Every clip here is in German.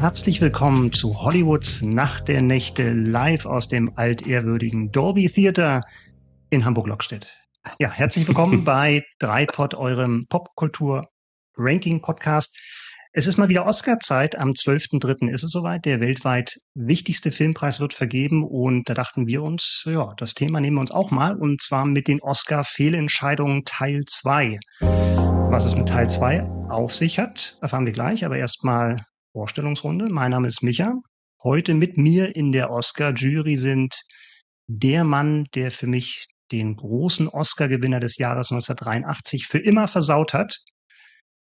Herzlich willkommen zu Hollywoods Nacht der Nächte live aus dem altehrwürdigen Dolby Theater in Hamburg-Lockstedt. Ja, herzlich willkommen bei Dreipod, eurem Popkultur-Ranking-Podcast. Es ist mal wieder Oscar-Zeit. Am 12.3. ist es soweit. Der weltweit wichtigste Filmpreis wird vergeben. Und da dachten wir uns, ja, das Thema nehmen wir uns auch mal. Und zwar mit den Oscar-Fehlentscheidungen Teil 2. Was es mit Teil 2 auf sich hat, erfahren wir gleich. Aber erstmal Vorstellungsrunde. Mein Name ist Micha. Heute mit mir in der Oscar-Jury sind der Mann, der für mich den großen Oscar-Gewinner des Jahres 1983 für immer versaut hat.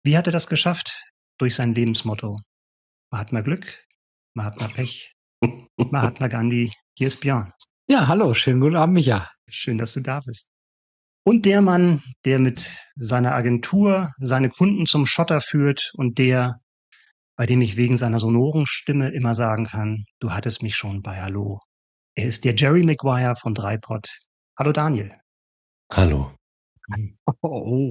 Wie hat er das geschafft? Durch sein Lebensmotto. Mahatma Glück, Mahatma Pech, Mahatma Gandhi. Hier ist Björn. Ja, hallo, schönen guten Abend, Micha. Schön, dass du da bist. Und der Mann, der mit seiner Agentur seine Kunden zum Schotter führt und der bei dem ich wegen seiner sonoren Stimme immer sagen kann, du hattest mich schon bei Hallo. Er ist der Jerry Maguire von Dreipod. Hallo Daniel. Hallo. Oh.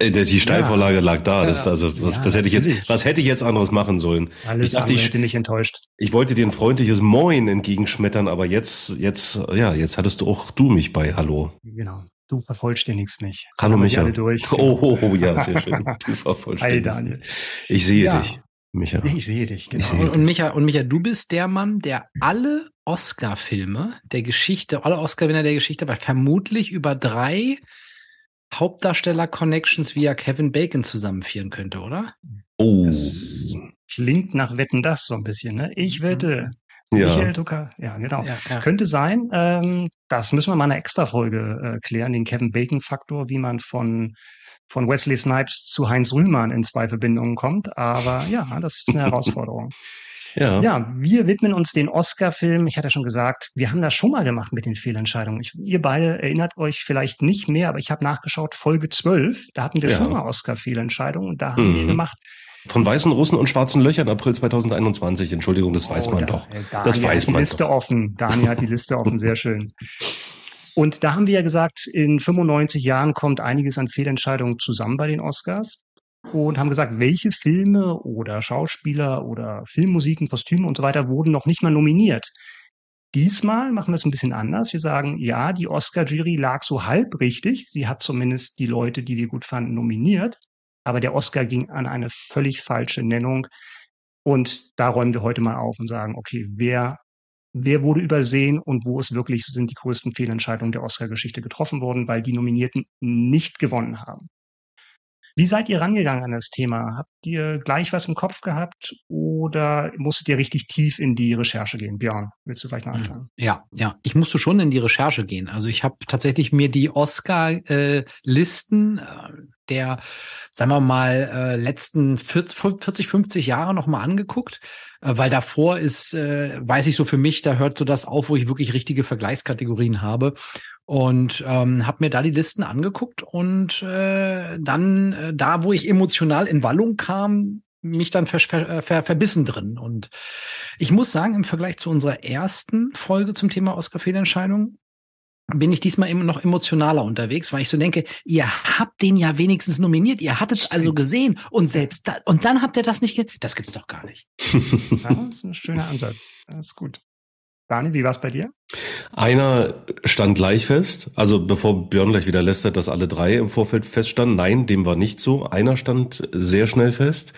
Die Steilvorlage ja. lag da. Das, also, was, ja, was hätte ich jetzt, was hätte ich jetzt anderes machen sollen? Alles ich dachte, ich hätte mich enttäuscht. Ich wollte dir ein freundliches Moin entgegenschmettern, aber jetzt, jetzt, ja, jetzt hattest du auch du mich bei Hallo. Genau. Du vervollständigst mich. Hallo Micha. Durch. Oh, oh, oh, ja, sehr schön. Du vervollständigst. Hi Daniel. Ich sehe ja. dich. Micha. Ich sehe dich, genau. Sehe und, und, Micha, und Micha, du bist der Mann, der alle Oscar-Filme der Geschichte, alle Oscar-Winner der Geschichte, aber vermutlich über drei Hauptdarsteller-Connections via Kevin Bacon zusammenführen könnte, oder? Oh. Das klingt nach Wetten das so ein bisschen, ne? Ich wette, ja. Michael Ducker, ja, genau. Ja, ja. Könnte sein. Ähm, das müssen wir mal eine extra Folge äh, klären, den Kevin Bacon-Faktor, wie man von, von Wesley Snipes zu Heinz Rühmann in zwei Verbindungen kommt. Aber ja, das ist eine Herausforderung. Ja. ja, wir widmen uns den Oscar-Film. Ich hatte schon gesagt, wir haben das schon mal gemacht mit den Fehlentscheidungen. Ich, ihr beide erinnert euch vielleicht nicht mehr, aber ich habe nachgeschaut, Folge 12, da hatten wir ja. schon mal Oscar-Fehlentscheidungen und da haben mhm. wir gemacht von weißen Russen und schwarzen Löchern April 2021. Entschuldigung, das weiß oh, man da, doch. Daniel das weiß man. Die Liste doch. offen. Daniel hat die Liste offen. Sehr schön. Und da haben wir ja gesagt, in 95 Jahren kommt einiges an Fehlentscheidungen zusammen bei den Oscars und haben gesagt, welche Filme oder Schauspieler oder Filmmusiken, Kostüme und so weiter wurden noch nicht mal nominiert. Diesmal machen wir es ein bisschen anders. Wir sagen, ja, die Oscar-Jury lag so halb richtig. Sie hat zumindest die Leute, die wir gut fanden, nominiert. Aber der Oscar ging an eine völlig falsche Nennung. Und da räumen wir heute mal auf und sagen, okay, wer, wer wurde übersehen und wo es wirklich sind die größten Fehlentscheidungen der Oscar-Geschichte getroffen worden, weil die Nominierten nicht gewonnen haben. Wie seid ihr rangegangen an das Thema? Habt ihr gleich was im Kopf gehabt oder musstet ihr richtig tief in die Recherche gehen? Björn, willst du vielleicht mal anfangen? Ja, ja, ich musste schon in die Recherche gehen. Also ich habe tatsächlich mir die Oscar-Listen äh, der, sagen wir mal, äh, letzten 40, 50 Jahre nochmal angeguckt, äh, weil davor ist, weiß ich so für mich, da hört so das auf, wo ich wirklich richtige Vergleichskategorien habe und ähm, habe mir da die Listen angeguckt und äh, dann äh, da, wo ich emotional in Wallung kam, mich dann ver ver ver verbissen drin. Und ich muss sagen, im Vergleich zu unserer ersten Folge zum Thema Oscar-Fehlentscheidung bin ich diesmal immer noch emotionaler unterwegs, weil ich so denke, ihr habt den ja wenigstens nominiert, ihr hattet es also gesehen und selbst da, und dann habt ihr das nicht, das gibt's doch gar nicht. ja, das ist ein schöner Ansatz. Das ist gut. Daniel, wie war es bei dir? Einer stand gleich fest, also bevor Björn gleich wieder lästert, dass alle drei im Vorfeld feststanden. Nein, dem war nicht so. Einer stand sehr schnell fest.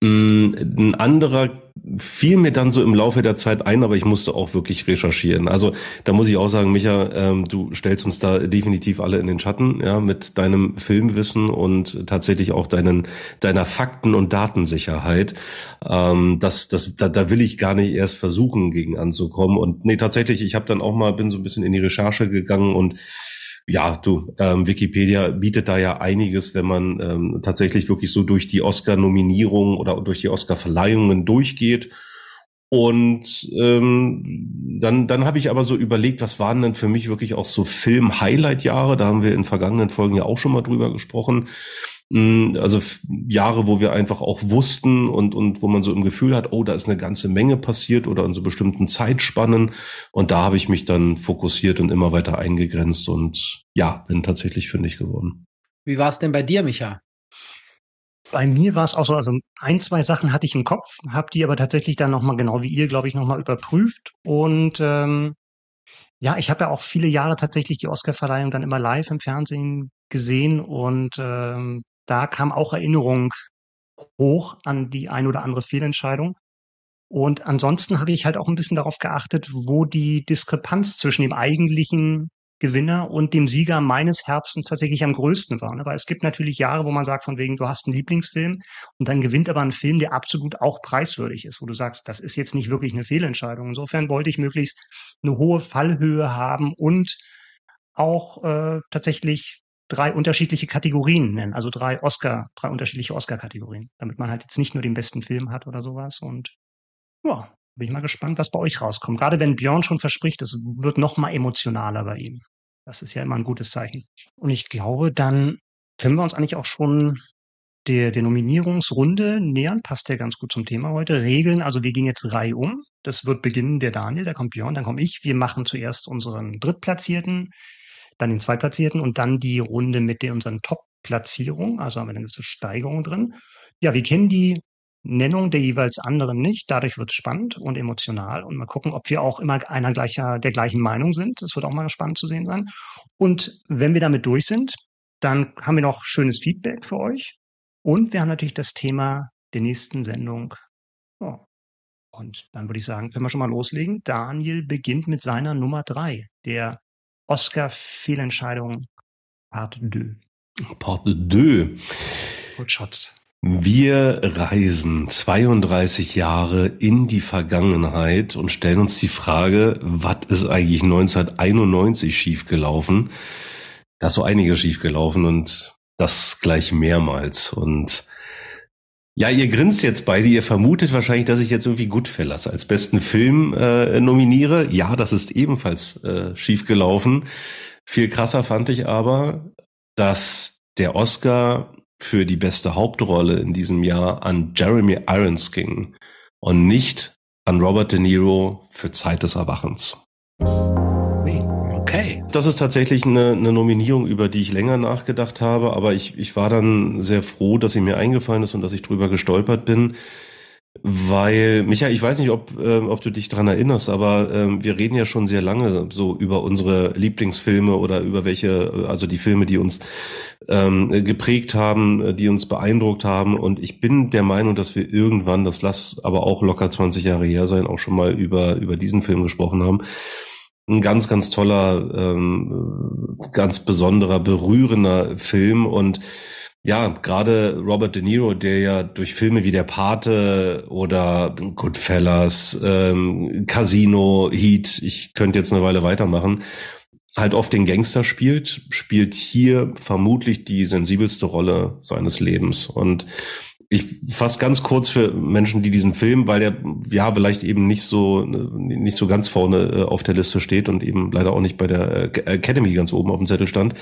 Mm, ein anderer fiel mir dann so im Laufe der Zeit ein, aber ich musste auch wirklich recherchieren. Also da muss ich auch sagen, Micha, ähm, du stellst uns da definitiv alle in den Schatten, ja, mit deinem Filmwissen und tatsächlich auch deinen deiner Fakten- und Datensicherheit. Ähm, das, das, da, da will ich gar nicht erst versuchen, gegen anzukommen. Und nee, tatsächlich, ich habe dann auch mal bin so ein bisschen in die Recherche gegangen und Ja, du, ähm, Wikipedia bietet da ja einiges, wenn man ähm, tatsächlich wirklich so durch die Oscar-Nominierung oder durch die Oscar-Verleihungen durchgeht. Und ähm, dann, dann habe ich aber so überlegt, was waren denn für mich wirklich auch so Film-Highlight-Jahre? Da haben wir in vergangenen Folgen ja auch schon mal drüber gesprochen. Also Jahre, wo wir einfach auch wussten und, und wo man so im Gefühl hat, oh, da ist eine ganze Menge passiert oder in so bestimmten Zeitspannen. Und da habe ich mich dann fokussiert und immer weiter eingegrenzt und ja, bin tatsächlich fündig geworden. Wie war es denn bei dir, Micha? Bei mir war es auch so, also ein, zwei Sachen hatte ich im Kopf, habe die aber tatsächlich dann nochmal, genau wie ihr, glaube ich, nochmal überprüft. Und ähm, ja, ich habe ja auch viele Jahre tatsächlich die Oscarverleihung dann immer live im Fernsehen gesehen und ähm, da kam auch Erinnerung hoch an die ein oder andere Fehlentscheidung. Und ansonsten habe ich halt auch ein bisschen darauf geachtet, wo die Diskrepanz zwischen dem eigentlichen Gewinner und dem Sieger meines Herzens tatsächlich am größten war. Ne? Weil es gibt natürlich Jahre, wo man sagt, von wegen, du hast einen Lieblingsfilm und dann gewinnt aber ein Film, der absolut auch preiswürdig ist, wo du sagst, das ist jetzt nicht wirklich eine Fehlentscheidung. Insofern wollte ich möglichst eine hohe Fallhöhe haben und auch äh, tatsächlich drei unterschiedliche Kategorien nennen, also drei Oscar, drei unterschiedliche Oscar-Kategorien, damit man halt jetzt nicht nur den besten Film hat oder sowas. Und ja, bin ich mal gespannt, was bei euch rauskommt. Gerade wenn Björn schon verspricht, es wird noch mal emotionaler bei ihm. Das ist ja immer ein gutes Zeichen. Und ich glaube, dann können wir uns eigentlich auch schon der, der Nominierungsrunde nähern. Passt ja ganz gut zum Thema heute. Regeln, also wir gehen jetzt Reihe um. Das wird beginnen der Daniel, da kommt Björn, dann komme ich. Wir machen zuerst unseren Drittplatzierten, dann den Zweitplatzierten und dann die Runde mit der, unseren Top-Platzierungen. Also haben wir eine gewisse Steigerung drin. Ja, wir kennen die Nennung der jeweils anderen nicht. Dadurch wird es spannend und emotional und mal gucken, ob wir auch immer einer gleicher, der gleichen Meinung sind. Das wird auch mal spannend zu sehen sein. Und wenn wir damit durch sind, dann haben wir noch schönes Feedback für euch. Und wir haben natürlich das Thema der nächsten Sendung. Oh. Und dann würde ich sagen, können wir schon mal loslegen. Daniel beginnt mit seiner Nummer drei, der Oscar-Fehlentscheidung Part 2. Part 2. Good shots. Wir reisen 32 Jahre in die Vergangenheit und stellen uns die Frage, was ist eigentlich 1991 schiefgelaufen? Da ist so einiges schiefgelaufen und das gleich mehrmals. Und ja, ihr grinst jetzt beide, ihr vermutet wahrscheinlich, dass ich jetzt irgendwie Goodfellas als besten Film äh, nominiere. Ja, das ist ebenfalls äh, schiefgelaufen. Viel krasser fand ich aber, dass der Oscar für die beste Hauptrolle in diesem Jahr an Jeremy Irons ging und nicht an Robert De Niro für Zeit des Erwachens. Das ist tatsächlich eine, eine Nominierung, über die ich länger nachgedacht habe, aber ich, ich war dann sehr froh, dass sie mir eingefallen ist und dass ich drüber gestolpert bin. Weil, Micha, ich weiß nicht, ob, äh, ob du dich dran erinnerst, aber äh, wir reden ja schon sehr lange so über unsere Lieblingsfilme oder über welche, also die Filme, die uns ähm, geprägt haben, die uns beeindruckt haben. Und ich bin der Meinung, dass wir irgendwann, das lass aber auch locker 20 Jahre her sein, auch schon mal über, über diesen Film gesprochen haben. Ein ganz, ganz toller, ähm, ganz besonderer, berührender Film und ja, gerade Robert De Niro, der ja durch Filme wie Der Pate oder Goodfellas, ähm, Casino, Heat, ich könnte jetzt eine Weile weitermachen, halt oft den Gangster spielt, spielt hier vermutlich die sensibelste Rolle seines Lebens. Und ich fasse ganz kurz für Menschen, die diesen Film, weil der ja vielleicht eben nicht so nicht so ganz vorne äh, auf der Liste steht und eben leider auch nicht bei der äh, Academy ganz oben auf dem Zettel stand,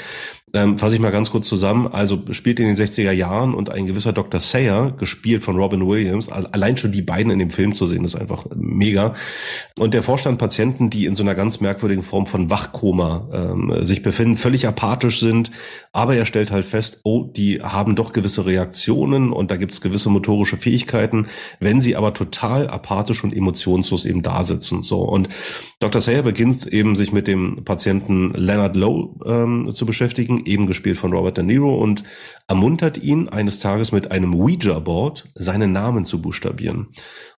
ähm, fasse ich mal ganz kurz zusammen. Also spielt in den 60er Jahren und ein gewisser Dr. Sayer, gespielt von Robin Williams, allein schon die beiden in dem Film zu sehen, ist einfach mega. Und der Vorstand Patienten, die in so einer ganz merkwürdigen Form von Wachkoma ähm, sich befinden, völlig apathisch sind, aber er stellt halt fest, oh, die haben doch gewisse Reaktionen und da gibt's gewisse motorische Fähigkeiten, wenn sie aber total apathisch und emotionslos eben da sitzen. So und Dr. Sayer beginnt eben sich mit dem Patienten Leonard Lowe ähm, zu beschäftigen, eben gespielt von Robert De Niro und ermuntert ihn eines Tages mit einem Ouija-Board seinen Namen zu buchstabieren.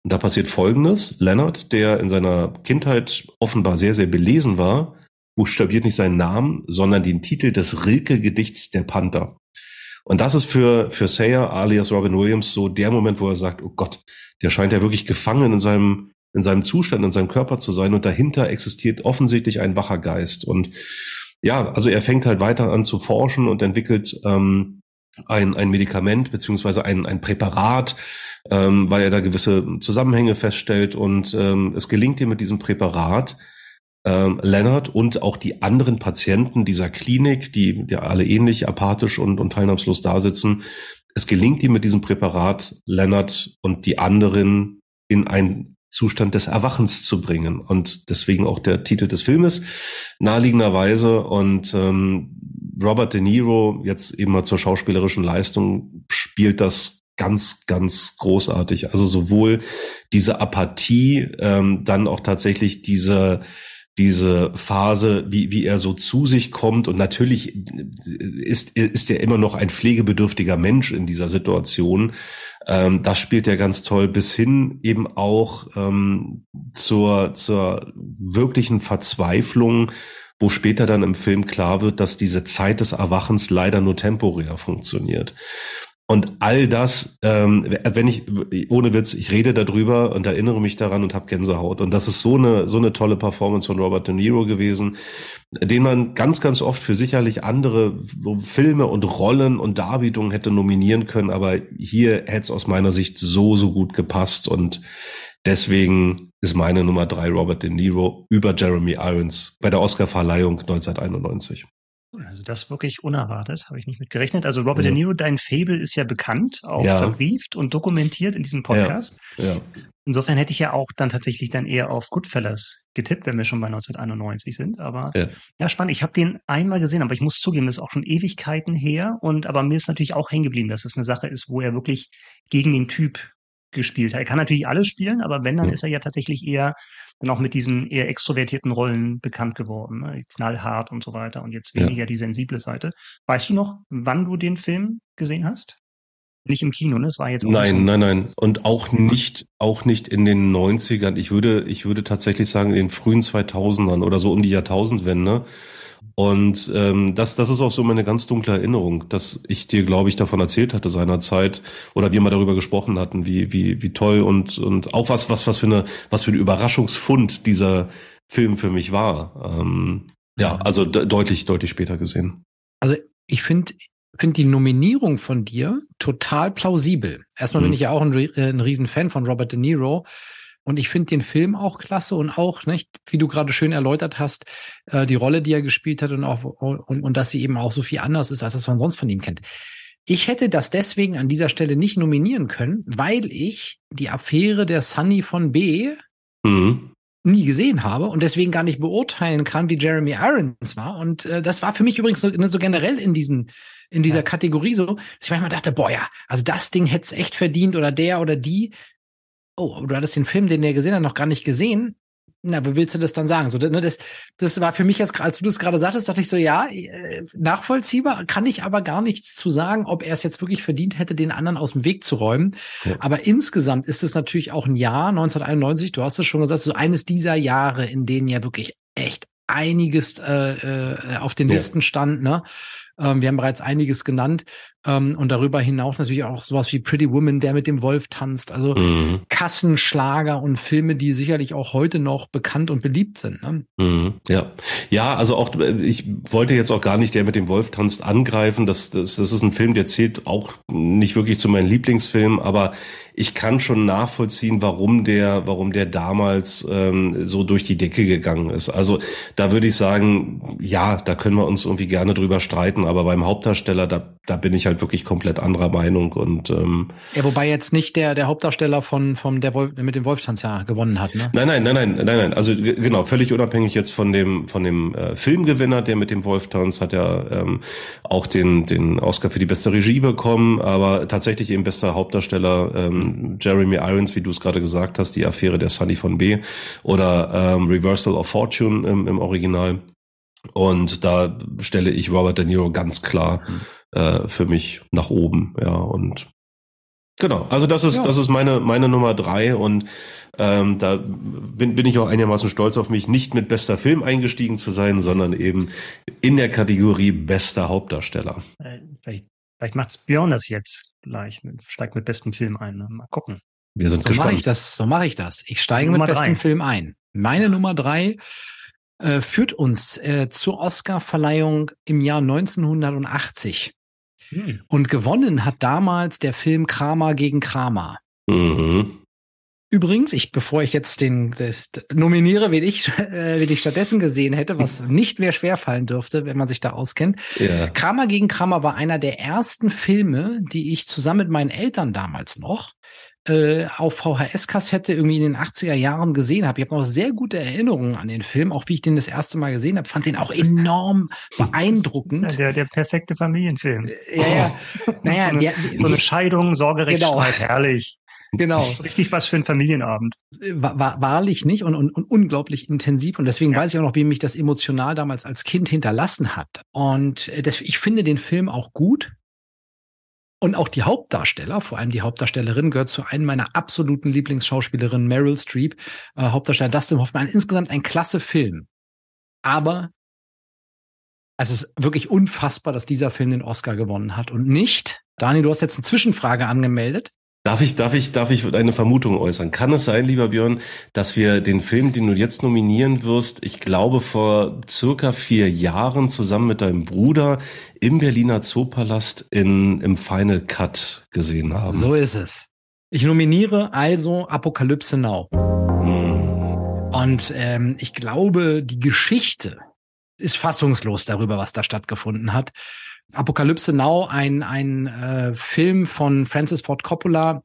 Und da passiert Folgendes. Leonard, der in seiner Kindheit offenbar sehr, sehr belesen war, buchstabiert nicht seinen Namen, sondern den Titel des Rilke-Gedichts Der Panther. Und das ist für, für Sayer alias Robin Williams so der Moment, wo er sagt, oh Gott, der scheint ja wirklich gefangen in seinem, in seinem Zustand, in seinem Körper zu sein und dahinter existiert offensichtlich ein wacher Geist. Und ja, also er fängt halt weiter an zu forschen und entwickelt ähm, ein, ein Medikament beziehungsweise ein, ein Präparat, ähm, weil er da gewisse Zusammenhänge feststellt und ähm, es gelingt ihm mit diesem Präparat, ähm, Leonard und auch die anderen Patienten dieser Klinik, die, die alle ähnlich apathisch und, und teilnahmslos da sitzen, es gelingt ihm mit diesem Präparat, Leonard und die anderen in ein Zustand des Erwachens zu bringen. Und deswegen auch der Titel des Filmes naheliegenderweise. Und ähm, Robert De Niro, jetzt eben mal zur schauspielerischen Leistung, spielt das ganz, ganz großartig. Also sowohl diese Apathie, ähm, dann auch tatsächlich diese diese Phase, wie, wie er so zu sich kommt. Und natürlich ist, ist er immer noch ein pflegebedürftiger Mensch in dieser Situation. Ähm, das spielt er ganz toll bis hin eben auch ähm, zur, zur wirklichen Verzweiflung, wo später dann im Film klar wird, dass diese Zeit des Erwachens leider nur temporär funktioniert. Und all das, ähm, wenn ich, ohne Witz, ich rede darüber und erinnere mich daran und habe Gänsehaut. Und das ist so eine, so eine tolle Performance von Robert De Niro gewesen, den man ganz, ganz oft für sicherlich andere Filme und Rollen und Darbietungen hätte nominieren können. Aber hier hätte es aus meiner Sicht so, so gut gepasst. Und deswegen ist meine Nummer drei Robert De Niro über Jeremy Irons bei der Oscarverleihung 1991. Also das wirklich unerwartet, habe ich nicht mit gerechnet. Also Robert ja. De Niro, dein Fable ist ja bekannt, auch ja. verbrieft und dokumentiert in diesem Podcast. Ja. Insofern hätte ich ja auch dann tatsächlich dann eher auf Goodfellas getippt, wenn wir schon bei 1991 sind. Aber ja, ja spannend. Ich habe den einmal gesehen, aber ich muss zugeben, das ist auch schon Ewigkeiten her. Und aber mir ist natürlich auch hängen geblieben, dass es eine Sache ist, wo er wirklich gegen den Typ gespielt hat. Er kann natürlich alles spielen, aber wenn, dann ist er ja tatsächlich eher dann auch mit diesen eher extrovertierten Rollen bekannt geworden, ne? knallhart und so weiter und jetzt weniger ja. die sensible Seite. Weißt du noch, wann du den Film gesehen hast? Nicht im Kino, ne? Es war jetzt Nein, so nein, nein. Und auch nicht, auch nicht in den 90ern. Ich würde, ich würde tatsächlich sagen, in den frühen 2000ern oder so um die Jahrtausendwende. Und ähm, das, das ist auch so meine ganz dunkle Erinnerung, dass ich dir, glaube ich, davon erzählt hatte seinerzeit oder wir mal darüber gesprochen hatten, wie wie wie toll und und auch was was was für eine was für ein Überraschungsfund dieser Film für mich war. Ähm, ja, also deutlich deutlich später gesehen. Also ich finde finde die Nominierung von dir total plausibel. Erstmal mhm. bin ich ja auch ein, ein Riesenfan von Robert De Niro. Und ich finde den Film auch klasse und auch, nicht, wie du gerade schön erläutert hast, äh, die Rolle, die er gespielt hat und auch und, und dass sie eben auch so viel anders ist, als das man sonst von ihm kennt. Ich hätte das deswegen an dieser Stelle nicht nominieren können, weil ich die Affäre der Sunny von B mhm. nie gesehen habe und deswegen gar nicht beurteilen kann, wie Jeremy Irons war. Und äh, das war für mich übrigens so, ne, so generell in diesen in dieser ja. Kategorie so, dass ich manchmal dachte, boah ja, also das Ding hätte es echt verdient oder der oder die oh, du hattest den Film, den der gesehen hat, noch gar nicht gesehen. Na, wie willst du das dann sagen? So, ne, das, das war für mich jetzt, als du das gerade sagtest, dachte ich so, ja, äh, nachvollziehbar, kann ich aber gar nichts zu sagen, ob er es jetzt wirklich verdient hätte, den anderen aus dem Weg zu räumen. Ja. Aber insgesamt ist es natürlich auch ein Jahr, 1991, du hast es schon gesagt, so eines dieser Jahre, in denen ja wirklich echt einiges äh, äh, auf den ja. Listen stand, ne? Ähm, wir haben bereits einiges genannt. Ähm, und darüber hinaus natürlich auch sowas wie Pretty Woman, der mit dem Wolf tanzt. Also mhm. Kassenschlager und Filme, die sicherlich auch heute noch bekannt und beliebt sind. Ne? Mhm. Ja. Ja, also auch, ich wollte jetzt auch gar nicht der mit dem Wolf tanzt angreifen. Das, das, das ist ein Film, der zählt auch nicht wirklich zu meinen Lieblingsfilmen, aber ich kann schon nachvollziehen, warum der, warum der damals ähm, so durch die Decke gegangen ist. Also da würde ich sagen, ja, da können wir uns irgendwie gerne drüber streiten, aber beim Hauptdarsteller, da, da bin ich halt wirklich komplett anderer Meinung und ähm, ja, wobei jetzt nicht der der Hauptdarsteller von vom der Wolf, mit dem Wolfstanz ja gewonnen hat, ne? Nein, nein, nein, nein, nein, nein. Also genau, völlig unabhängig jetzt von dem von dem äh, Filmgewinner, der mit dem Wolftanz hat ja ähm, auch den den Oscar für die beste Regie bekommen, aber tatsächlich eben bester Hauptdarsteller ähm, Jeremy Irons, wie du es gerade gesagt hast, die Affäre der Sunny von B oder ähm, Reversal of Fortune im, im Original. Und da stelle ich Robert De Niro ganz klar äh, für mich nach oben, ja und Genau, also das ist ja. das ist meine meine Nummer drei und ähm, da bin, bin ich auch einigermaßen stolz auf mich, nicht mit bester Film eingestiegen zu sein, sondern eben in der Kategorie bester Hauptdarsteller. Äh, vielleicht Vielleicht macht Björn das jetzt gleich, steigt mit bestem Film ein. Ne? Mal gucken. Wir sind so gespannt. Mach ich das, so mache ich das. Ich steige Nummer mit bestem drei. Film ein. Meine Nummer drei äh, führt uns äh, zur Oscar-Verleihung im Jahr 1980. Hm. Und gewonnen hat damals der Film Kramer gegen Kramer. Mhm. Übrigens, ich, bevor ich jetzt den das, nominiere, wen ich, äh, wen ich stattdessen gesehen hätte, was nicht mehr schwerfallen dürfte, wenn man sich da auskennt. Ja. Kramer gegen Kramer war einer der ersten Filme, die ich zusammen mit meinen Eltern damals noch äh, auf VHS-Kassette irgendwie in den 80er Jahren gesehen habe. Ich habe noch sehr gute Erinnerungen an den Film, auch wie ich den das erste Mal gesehen habe. Fand den auch enorm beeindruckend. Ja der, der perfekte Familienfilm. Äh, ja, ja. Naja, so, eine, ja, so eine Scheidung, Sorgerechtsstreit, genau. herrlich. Genau. Richtig was für ein Familienabend. War, wahrlich nicht und, und, und unglaublich intensiv. Und deswegen ja. weiß ich auch noch, wie mich das emotional damals als Kind hinterlassen hat. Und äh, das, ich finde den Film auch gut. Und auch die Hauptdarsteller, vor allem die Hauptdarstellerin, gehört zu einem meiner absoluten Lieblingsschauspielerinnen, Meryl Streep, äh, Hauptdarsteller Dustin Hoffman. Insgesamt ein klasse Film. Aber es ist wirklich unfassbar, dass dieser Film den Oscar gewonnen hat und nicht. Dani, du hast jetzt eine Zwischenfrage angemeldet. Darf ich, darf ich, darf ich eine Vermutung äußern? Kann es sein, lieber Björn, dass wir den Film, den du jetzt nominieren wirst, ich glaube vor circa vier Jahren zusammen mit deinem Bruder im Berliner Zoopalast in, im Final Cut gesehen haben? So ist es. Ich nominiere also Apokalypse Now. Hm. Und ähm, ich glaube, die Geschichte ist fassungslos darüber, was da stattgefunden hat. Apokalypse Now, ein, ein äh, Film von Francis Ford Coppola,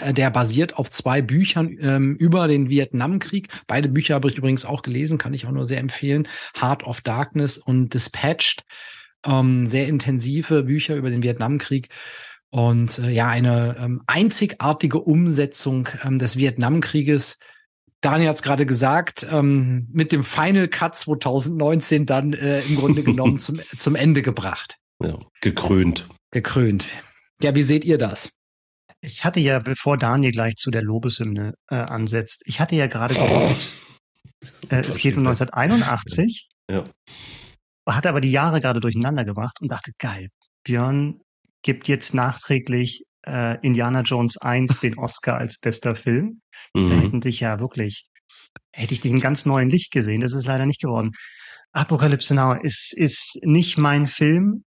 äh, der basiert auf zwei Büchern ähm, über den Vietnamkrieg. Beide Bücher habe ich übrigens auch gelesen, kann ich auch nur sehr empfehlen. Heart of Darkness und Dispatched. Ähm, sehr intensive Bücher über den Vietnamkrieg. Und äh, ja, eine ähm, einzigartige Umsetzung ähm, des Vietnamkrieges Daniel hat es gerade gesagt, ähm, mit dem Final Cut 2019 dann äh, im Grunde genommen zum, zum Ende gebracht. Ja, gekrönt. Gekrönt. Ja, wie seht ihr das? Ich hatte ja, bevor Daniel gleich zu der Lobeshymne äh, ansetzt, ich hatte ja gerade gehofft, äh, es geht um 1981. Ja. Hatte aber die Jahre gerade durcheinander gebracht und dachte, geil, Björn gibt jetzt nachträglich äh, Indiana Jones 1 den Oscar als bester Film. Mhm. Da hätten sich ja wirklich, hätte ich den ganz neuen Licht gesehen. Das ist leider nicht geworden. Apokalypse Now ist, ist nicht mein Film.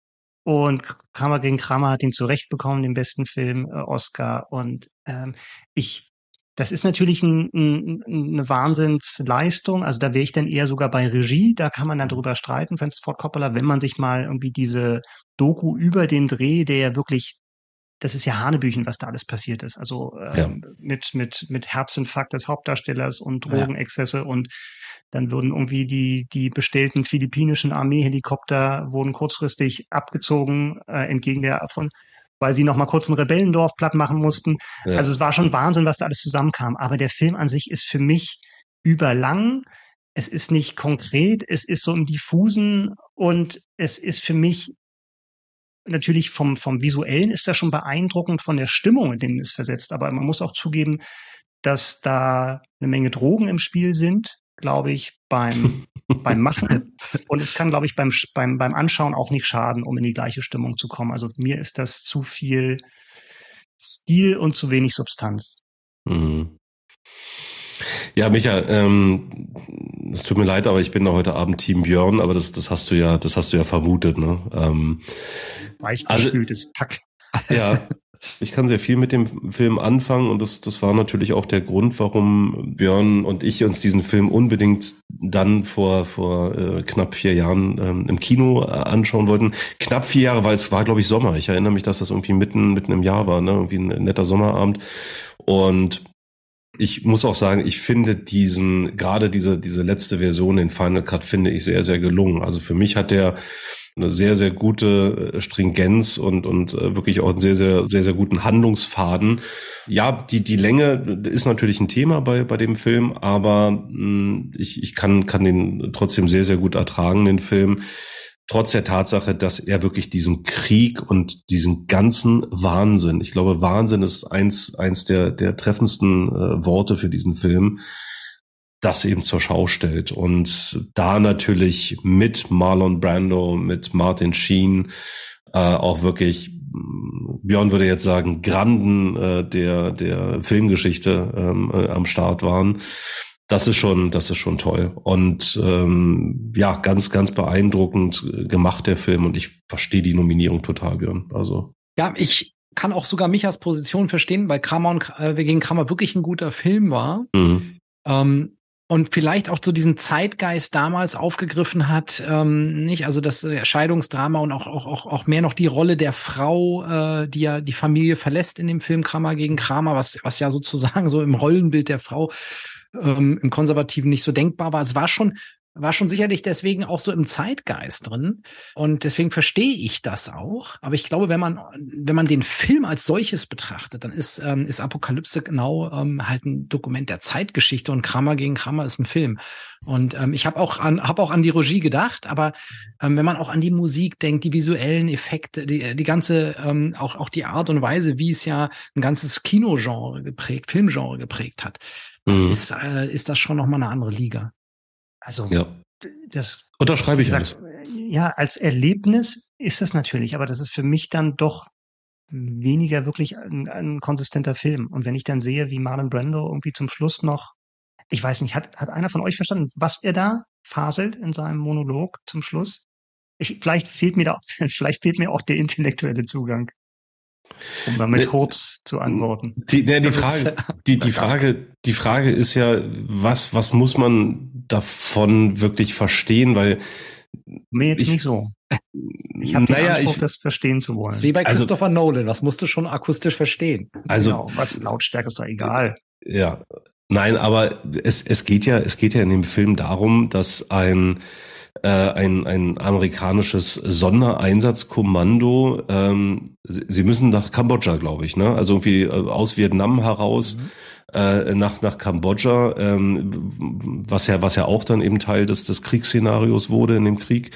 Und Kramer gegen Kramer hat ihn zurechtbekommen, den besten Film äh, Oscar. Und ähm, ich, das ist natürlich ein, ein, eine Wahnsinnsleistung. Also da wäre ich dann eher sogar bei Regie. Da kann man dann drüber streiten, Francis Ford Coppola, wenn man sich mal irgendwie diese Doku über den Dreh, der ja wirklich das ist ja Hanebüchen, was da alles passiert ist. Also ähm, ja. mit, mit, mit Herzinfarkt des Hauptdarstellers und Drogenexzesse ja. und dann würden irgendwie die, die bestellten philippinischen Armeehelikopter wurden kurzfristig abgezogen, äh, entgegen der von, weil sie noch mal kurz ein Rebellendorf platt machen mussten. Ja. Also es war schon Wahnsinn, was da alles zusammenkam. Aber der Film an sich ist für mich überlang. Es ist nicht konkret, es ist so im diffusen und es ist für mich natürlich vom, vom Visuellen ist das schon beeindruckend, von der Stimmung, in dem es versetzt. Aber man muss auch zugeben, dass da eine Menge Drogen im Spiel sind, glaube ich, beim, beim Machen. Und es kann, glaube ich, beim, beim, beim Anschauen auch nicht schaden, um in die gleiche Stimmung zu kommen. Also mir ist das zu viel Stil und zu wenig Substanz. Mhm. Ja, Micha, ähm, es tut mir leid, aber ich bin da heute Abend Team Björn, aber das, das hast du ja, das hast du ja vermutet, ne? Ähm, Weichgespültes also, Pack. Ja, ich kann sehr viel mit dem Film anfangen und das, das war natürlich auch der Grund, warum Björn und ich uns diesen Film unbedingt dann vor, vor äh, knapp vier Jahren ähm, im Kino äh, anschauen wollten. Knapp vier Jahre, weil es war, glaube ich, Sommer. Ich erinnere mich, dass das irgendwie mitten, mitten im Jahr war, ne? Irgendwie ein netter Sommerabend. Und ich muss auch sagen, ich finde diesen, gerade diese, diese letzte Version, den Final Cut, finde ich sehr, sehr gelungen. Also für mich hat der eine sehr, sehr gute äh, Stringenz und, und äh, wirklich auch einen sehr, sehr, sehr, sehr guten Handlungsfaden. Ja, die, die Länge ist natürlich ein Thema bei, bei dem Film, aber ich, ich kann, kann den trotzdem sehr, sehr gut ertragen, den Film trotz der Tatsache, dass er wirklich diesen Krieg und diesen ganzen Wahnsinn, ich glaube, Wahnsinn ist eins, eins der, der treffendsten äh, Worte für diesen Film, das eben zur Schau stellt. Und da natürlich mit Marlon Brando, mit Martin Sheen, äh, auch wirklich, Björn würde jetzt sagen, Granden äh, der, der Filmgeschichte ähm, äh, am Start waren. Das ist schon, das ist schon toll. Und ähm, ja, ganz, ganz beeindruckend gemacht der Film und ich verstehe die Nominierung total, Björn. Also. Ja, ich kann auch sogar Michas Position verstehen, weil Kramer und äh, wir gegen Kramer wirklich ein guter Film war. Mhm. Ähm, und vielleicht auch so diesen Zeitgeist damals aufgegriffen hat, ähm, nicht? Also das Scheidungsdrama und auch, auch, auch, auch mehr noch die Rolle der Frau, äh, die ja die Familie verlässt in dem Film Kramer gegen Kramer, was, was ja sozusagen so im Rollenbild der Frau ähm, im Konservativen nicht so denkbar war. Es war schon war schon sicherlich deswegen auch so im Zeitgeist drin. Und deswegen verstehe ich das auch. Aber ich glaube, wenn man, wenn man den Film als solches betrachtet, dann ist, ähm, ist Apokalypse genau ähm, halt ein Dokument der Zeitgeschichte und Kramer gegen Kramer ist ein Film. Und ähm, ich habe auch an, habe auch an die Regie gedacht, aber ähm, wenn man auch an die Musik denkt, die visuellen Effekte, die, die ganze, ähm, auch, auch die Art und Weise, wie es ja ein ganzes Kinogenre geprägt, Filmgenre geprägt hat, mhm. ist, äh, ist das schon nochmal eine andere Liga. Also ja. das unterschreibe ich gesagt, Ja, als Erlebnis ist es natürlich, aber das ist für mich dann doch weniger wirklich ein, ein konsistenter Film. Und wenn ich dann sehe, wie Marlon Brando irgendwie zum Schluss noch, ich weiß nicht, hat, hat einer von euch verstanden, was er da faselt in seinem Monolog zum Schluss? Ich, vielleicht fehlt mir da, vielleicht fehlt mir auch der intellektuelle Zugang. Um mal mit Hurz zu antworten. Die, ne, die Frage, die, die Frage, die Frage ist ja, was, was muss man davon wirklich verstehen, weil mir jetzt ich, nicht so. Ich habe naja, den Anspruch, ich, das verstehen zu wollen. Wie bei also Christopher also, Nolan, das musst du schon akustisch verstehen. Also genau, was Lautstärke ist doch egal. Ja, nein, aber es, es geht ja, es geht ja in dem Film darum, dass ein äh, ein, ein amerikanisches Sondereinsatzkommando. Ähm, sie, sie müssen nach Kambodscha, glaube ich, ne? Also irgendwie äh, aus Vietnam heraus. Mhm äh, nach nach Kambodscha, ähm, was ja was ja auch dann eben Teil des des Kriegsszenarios wurde in dem Krieg.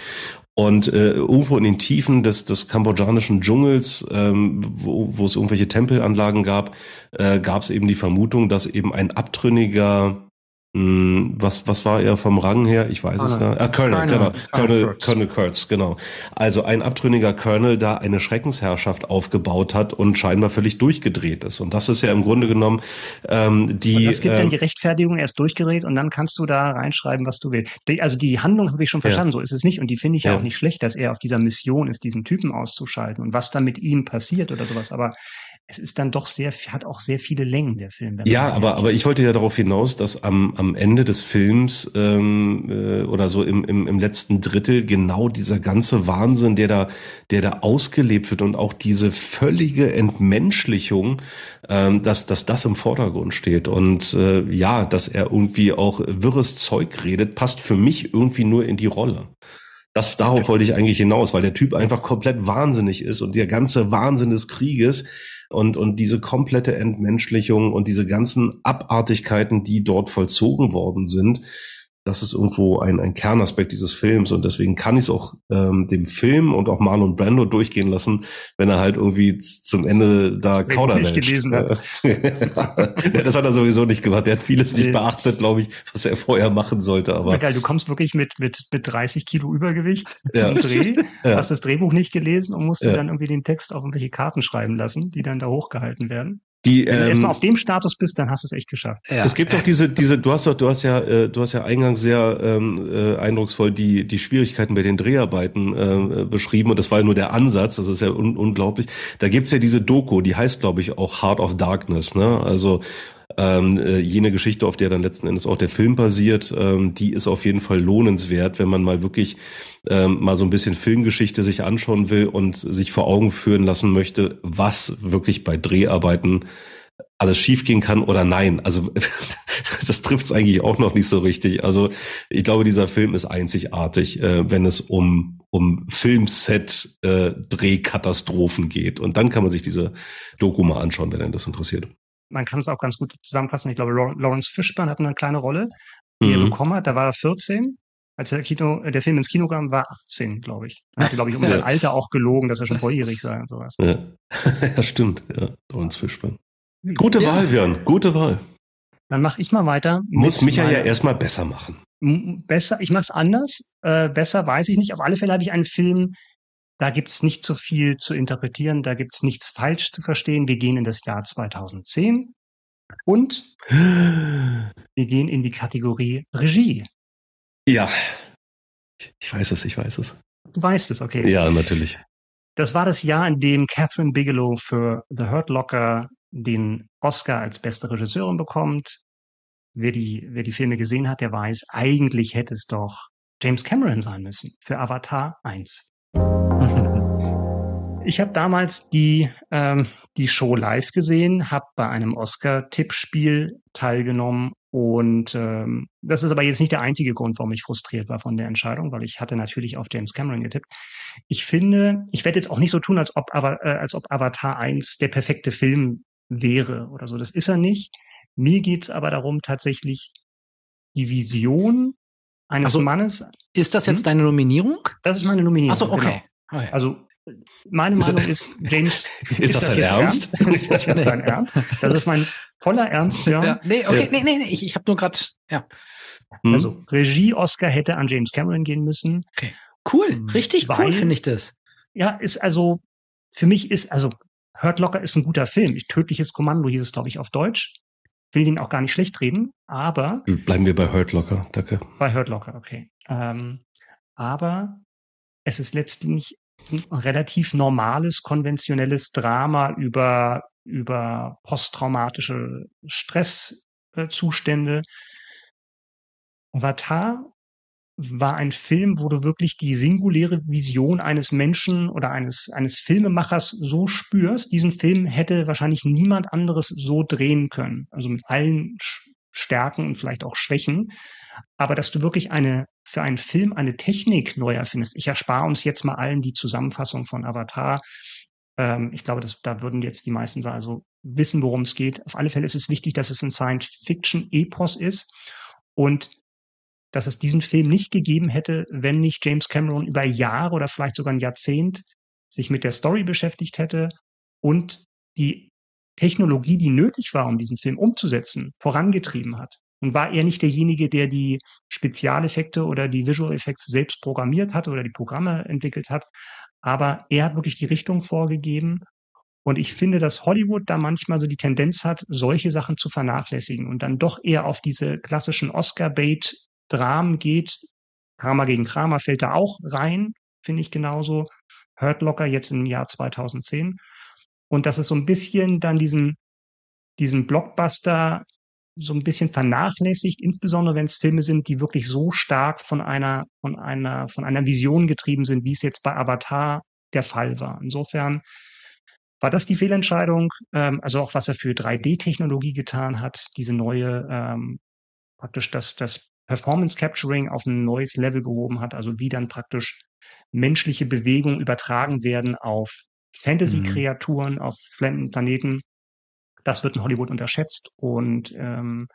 Und äh, irgendwo in den Tiefen des, des kambodschanischen Dschungels, ähm, wo, wo es irgendwelche Tempelanlagen gab, äh, gab es eben die Vermutung, dass eben ein abtrünniger was, was war er vom Rang her? Ich weiß Colonel. es gar nicht. Ah, Colonel, Colonel, genau. Colonel, Colonel, Colonel Kurtz, genau. Also ein abtrünniger Colonel da eine Schreckensherrschaft aufgebaut hat und scheinbar völlig durchgedreht ist. Und das ist ja im Grunde genommen ähm, die. Es gibt ähm, dann die Rechtfertigung erst durchgedreht und dann kannst du da reinschreiben, was du willst. Also die Handlung habe ich schon verstanden, ja. so ist es nicht. Und die finde ich ja. auch nicht schlecht, dass er auf dieser Mission ist, diesen Typen auszuschalten und was dann mit ihm passiert oder sowas. Aber es ist dann doch sehr, hat auch sehr viele Längen, der Film. Ja, aber, aber ich wollte ja darauf hinaus, dass am, am Ende des Films ähm, äh, oder so im, im, im letzten Drittel genau dieser ganze Wahnsinn, der da, der da ausgelebt wird und auch diese völlige Entmenschlichung, ähm, dass, dass das im Vordergrund steht. Und äh, ja, dass er irgendwie auch wirres Zeug redet, passt für mich irgendwie nur in die Rolle. Das, darauf wollte ich eigentlich hinaus, weil der Typ einfach komplett wahnsinnig ist und der ganze Wahnsinn des Krieges und, und diese komplette Entmenschlichung und diese ganzen Abartigkeiten, die dort vollzogen worden sind, das ist irgendwo ein, ein Kernaspekt dieses Films und deswegen kann ich es auch ähm, dem Film und auch Marlon Brando durchgehen lassen, wenn er halt irgendwie zum Ende da Kauderwelsch. nicht gelesen hat. ja, das hat er sowieso nicht gemacht. Der hat vieles nee. nicht beachtet, glaube ich, was er vorher machen sollte. Aber geil, du kommst wirklich mit mit mit 30 Kilo Übergewicht ja. zum Dreh, ja. hast das Drehbuch nicht gelesen und musst ja. dann irgendwie den Text auf irgendwelche Karten schreiben lassen, die dann da hochgehalten werden. Die, Wenn du ähm, erstmal auf dem Status bist, dann hast du es echt geschafft. Ja. Es gibt doch diese, diese, du hast doch, du hast ja, äh, du hast ja eingangs sehr ähm, äh, eindrucksvoll die die Schwierigkeiten bei den Dreharbeiten äh, beschrieben und das war ja nur der Ansatz, das ist ja un unglaublich. Da gibt's ja diese Doku, die heißt, glaube ich, auch Heart of Darkness, ne? Also ähm, äh, jene Geschichte, auf der dann letzten Endes auch der Film basiert, ähm, die ist auf jeden Fall lohnenswert, wenn man mal wirklich ähm, mal so ein bisschen Filmgeschichte sich anschauen will und sich vor Augen führen lassen möchte, was wirklich bei Dreharbeiten alles schiefgehen kann oder nein. Also das trifft's eigentlich auch noch nicht so richtig. Also ich glaube, dieser Film ist einzigartig, äh, wenn es um um Filmset äh, Drehkatastrophen geht. Und dann kann man sich diese Doku mal anschauen, wenn einen das interessiert man kann es auch ganz gut zusammenfassen. Ich glaube, Lawrence Fishburne hat eine kleine Rolle, die mhm. er bekommen hat. Da war er 14. Als der, Kino, äh, der Film ins Kino kam, war 18, glaube ich. Er hatte, glaube ich, um sein Alter auch gelogen, dass er schon volljährig sei und sowas. Ja, ja stimmt. Ja, Lawrence Fishburne. Gute ja. Wahl, Björn. Gute Wahl. Dann mache ich mal weiter. Muss Micha ja erstmal besser machen. Besser, ich mache es anders. Äh, besser weiß ich nicht. Auf alle Fälle habe ich einen Film, da gibt's nicht so viel zu interpretieren, da gibt's nichts falsch zu verstehen. Wir gehen in das Jahr 2010. Und wir gehen in die Kategorie Regie. Ja. Ich weiß es, ich weiß es. Du weißt es, okay. Ja, natürlich. Das war das Jahr, in dem Catherine Bigelow für The Hurt Locker den Oscar als beste Regisseurin bekommt. Wer die, wer die Filme gesehen hat, der weiß, eigentlich hätte es doch James Cameron sein müssen für Avatar 1. Ich habe damals die, ähm, die Show live gesehen, habe bei einem Oscar-Tippspiel teilgenommen und ähm, das ist aber jetzt nicht der einzige Grund, warum ich frustriert war von der Entscheidung, weil ich hatte natürlich auf James Cameron getippt. Ich finde, ich werde jetzt auch nicht so tun, als ob, äh, als ob Avatar 1 der perfekte Film wäre oder so. Das ist er nicht. Mir geht's aber darum, tatsächlich die Vision eines also, Mannes. Ist das jetzt hm? deine Nominierung? Das ist meine Nominierung. Achso, okay. Genau. Okay. Also meine Meinung ist, James, ist, ist das, das jetzt ernst? ernst? ist das jetzt dein Ernst? Das ist mein voller Ernst, ja. ja nee, okay, ja. nee, nee, nee, ich, ich habe nur gerade, ja. Hm. Also Regie-Oscar hätte an James Cameron gehen müssen. Okay. Cool, hm, richtig weil, cool finde ich das. Ja, ist also, für mich ist, also Hurt Locker ist ein guter Film. Tödliches Kommando hieß es, glaube ich, auf Deutsch. Will den auch gar nicht schlecht reden, aber. Bleiben wir bei Hurt Locker, danke. Bei Hurt Locker, okay. Ähm, aber es ist letztlich relativ normales, konventionelles Drama über, über posttraumatische Stresszustände. Avatar war ein Film, wo du wirklich die singuläre Vision eines Menschen oder eines, eines Filmemachers so spürst. Diesen Film hätte wahrscheinlich niemand anderes so drehen können. Also mit allen Stärken und vielleicht auch Schwächen. Aber dass du wirklich eine, für einen Film eine Technik neu erfindest. Ich erspare uns jetzt mal allen die Zusammenfassung von Avatar. Ähm, ich glaube, dass, da würden jetzt die meisten sagen, also wissen, worum es geht. Auf alle Fälle ist es wichtig, dass es ein Science-Fiction-Epos ist und dass es diesen Film nicht gegeben hätte, wenn nicht James Cameron über Jahre oder vielleicht sogar ein Jahrzehnt sich mit der Story beschäftigt hätte und die Technologie, die nötig war, um diesen Film umzusetzen, vorangetrieben hat. Und war er nicht derjenige, der die Spezialeffekte oder die Visual Effects selbst programmiert hat oder die Programme entwickelt hat. Aber er hat wirklich die Richtung vorgegeben. Und ich finde, dass Hollywood da manchmal so die Tendenz hat, solche Sachen zu vernachlässigen und dann doch eher auf diese klassischen Oscar-Bait-Dramen geht. Kramer gegen Kramer fällt da auch rein, finde ich genauso. Hurt Locker jetzt im Jahr 2010. Und dass es so ein bisschen dann diesen, diesen Blockbuster so ein bisschen vernachlässigt, insbesondere wenn es Filme sind, die wirklich so stark von einer, von einer, von einer Vision getrieben sind, wie es jetzt bei Avatar der Fall war. Insofern war das die Fehlentscheidung, ähm, also auch was er für 3D-Technologie getan hat, diese neue, ähm, praktisch das, das Performance Capturing auf ein neues Level gehoben hat, also wie dann praktisch menschliche Bewegungen übertragen werden auf Fantasy-Kreaturen, mhm. auf fremden Planeten das wird in Hollywood unterschätzt und ähm,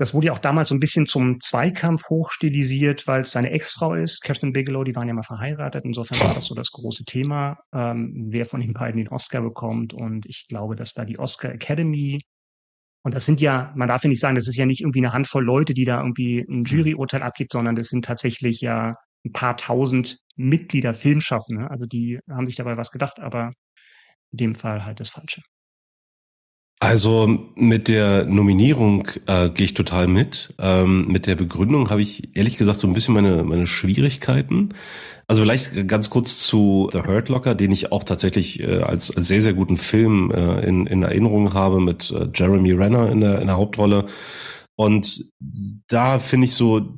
das wurde ja auch damals so ein bisschen zum Zweikampf hochstilisiert, weil es seine Ex-Frau ist, Catherine Bigelow, die waren ja mal verheiratet. Insofern war das so das große Thema, ähm, wer von den beiden den Oscar bekommt. Und ich glaube, dass da die Oscar Academy, und das sind ja, man darf ja nicht sagen, das ist ja nicht irgendwie eine Handvoll Leute, die da irgendwie ein Juryurteil abgibt, sondern das sind tatsächlich ja ein paar tausend Mitglieder Filmschaffende. Also die haben sich dabei was gedacht, aber in dem Fall halt das Falsche. Also mit der Nominierung äh, gehe ich total mit. Ähm, mit der Begründung habe ich ehrlich gesagt so ein bisschen meine, meine Schwierigkeiten. Also vielleicht ganz kurz zu The Hurt Locker, den ich auch tatsächlich äh, als, als sehr, sehr guten Film äh, in, in Erinnerung habe mit äh, Jeremy Renner in der, in der Hauptrolle. Und da finde ich so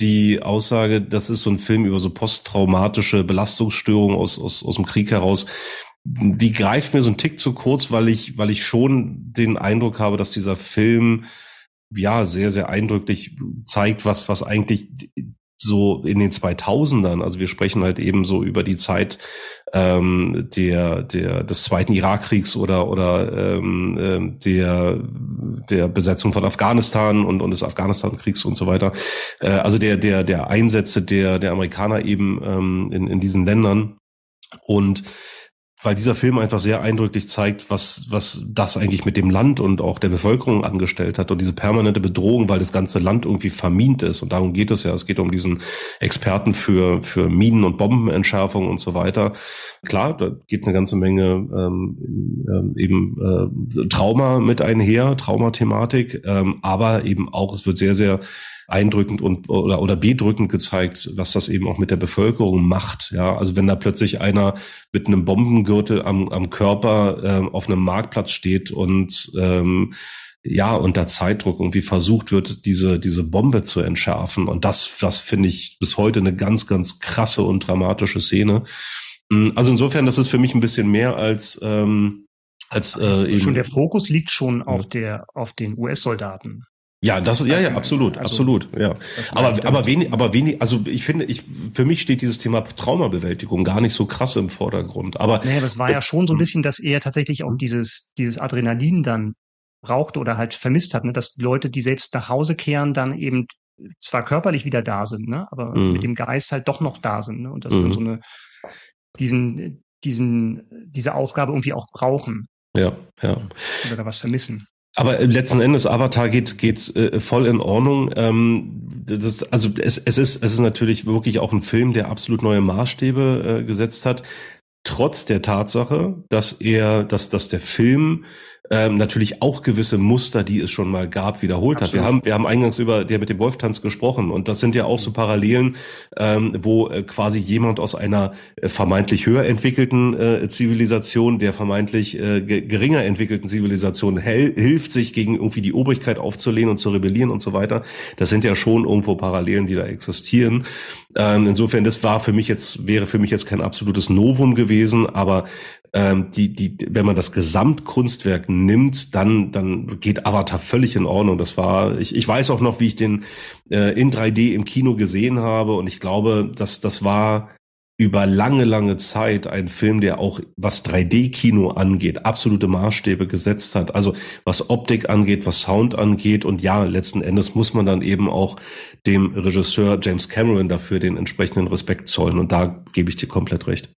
die Aussage, das ist so ein Film über so posttraumatische Belastungsstörungen aus, aus, aus dem Krieg heraus die greift mir so ein Tick zu kurz, weil ich, weil ich schon den Eindruck habe, dass dieser Film ja sehr, sehr eindrücklich zeigt, was, was eigentlich so in den 2000ern, also wir sprechen halt eben so über die Zeit ähm, der, der, des Zweiten Irakkriegs oder, oder ähm, ähm der, der Besetzung von Afghanistan und, und des Afghanistan-Kriegs und so weiter. Äh, also der, der, der Einsätze der, der Amerikaner eben ähm, in, in diesen Ländern. Und weil dieser Film einfach sehr eindrücklich zeigt, was, was das eigentlich mit dem Land und auch der Bevölkerung angestellt hat und diese permanente Bedrohung, weil das ganze Land irgendwie vermint ist. Und darum geht es ja. Es geht um diesen Experten für, für Minen- und Bombenentschärfung und so weiter. Klar, da geht eine ganze Menge ähm, ähm eben äh, Trauma mit einher, Traumathematik, ähm, aber eben auch, es wird sehr, sehr eindrückend und oder, oder bedrückend gezeigt, was das eben auch mit der Bevölkerung macht. Ja, also wenn da plötzlich einer mit einem Bombengürtel am, am Körper äh, auf einem Marktplatz steht und ähm, ja, unter Zeitdruck irgendwie versucht wird, diese, diese Bombe zu entschärfen. Und das, das finde ich bis heute eine ganz, ganz krasse und dramatische Szene. Mm, also insofern, das ist für mich ein bisschen mehr als, ähm, als äh, eben. Schon der Fokus liegt schon auf der, auf den US-Soldaten. Ja, das ist ja ja absolut, also, absolut, ja. Aber aber wenig, aber wenig, also ich finde, ich für mich steht dieses Thema Traumabewältigung gar nicht so krass im Vordergrund. Aber naja, das war ja schon so ein bisschen, dass er tatsächlich auch dieses dieses Adrenalin dann brauchte oder halt vermisst hat, ne? dass Leute, die selbst nach Hause kehren, dann eben zwar körperlich wieder da sind, ne, aber mhm. mit dem Geist halt doch noch da sind, ne? Und das mhm. so eine diesen diesen diese Aufgabe irgendwie auch brauchen. Ja, ja. Oder da was vermissen. Aber letzten Endes, Avatar geht, geht äh, voll in Ordnung. Ähm, das, also es, es, ist, es ist natürlich wirklich auch ein Film, der absolut neue Maßstäbe äh, gesetzt hat. Trotz der Tatsache, dass er, dass, dass der Film ähm, natürlich auch gewisse Muster, die es schon mal gab, wiederholt Absolut. hat. Wir haben, wir haben eingangs über der mit dem Wolftanz gesprochen und das sind ja auch so Parallelen, ähm, wo äh, quasi jemand aus einer äh, vermeintlich höher entwickelten äh, Zivilisation, der vermeintlich äh, geringer entwickelten Zivilisation hilft, sich gegen irgendwie die Obrigkeit aufzulehnen und zu rebellieren und so weiter. Das sind ja schon irgendwo Parallelen, die da existieren. Ähm, insofern, das war für mich jetzt, wäre für mich jetzt kein absolutes Novum gewesen, aber ähm, die, die, wenn man das Gesamtkunstwerk nimmt, dann, dann geht Avatar völlig in Ordnung. Das war, ich, ich weiß auch noch, wie ich den äh, in 3D im Kino gesehen habe und ich glaube, dass das war über lange, lange Zeit ein Film, der auch was 3D-Kino angeht, absolute Maßstäbe gesetzt hat. Also was Optik angeht, was Sound angeht. Und ja, letzten Endes muss man dann eben auch dem Regisseur James Cameron dafür den entsprechenden Respekt zollen. Und da gebe ich dir komplett recht.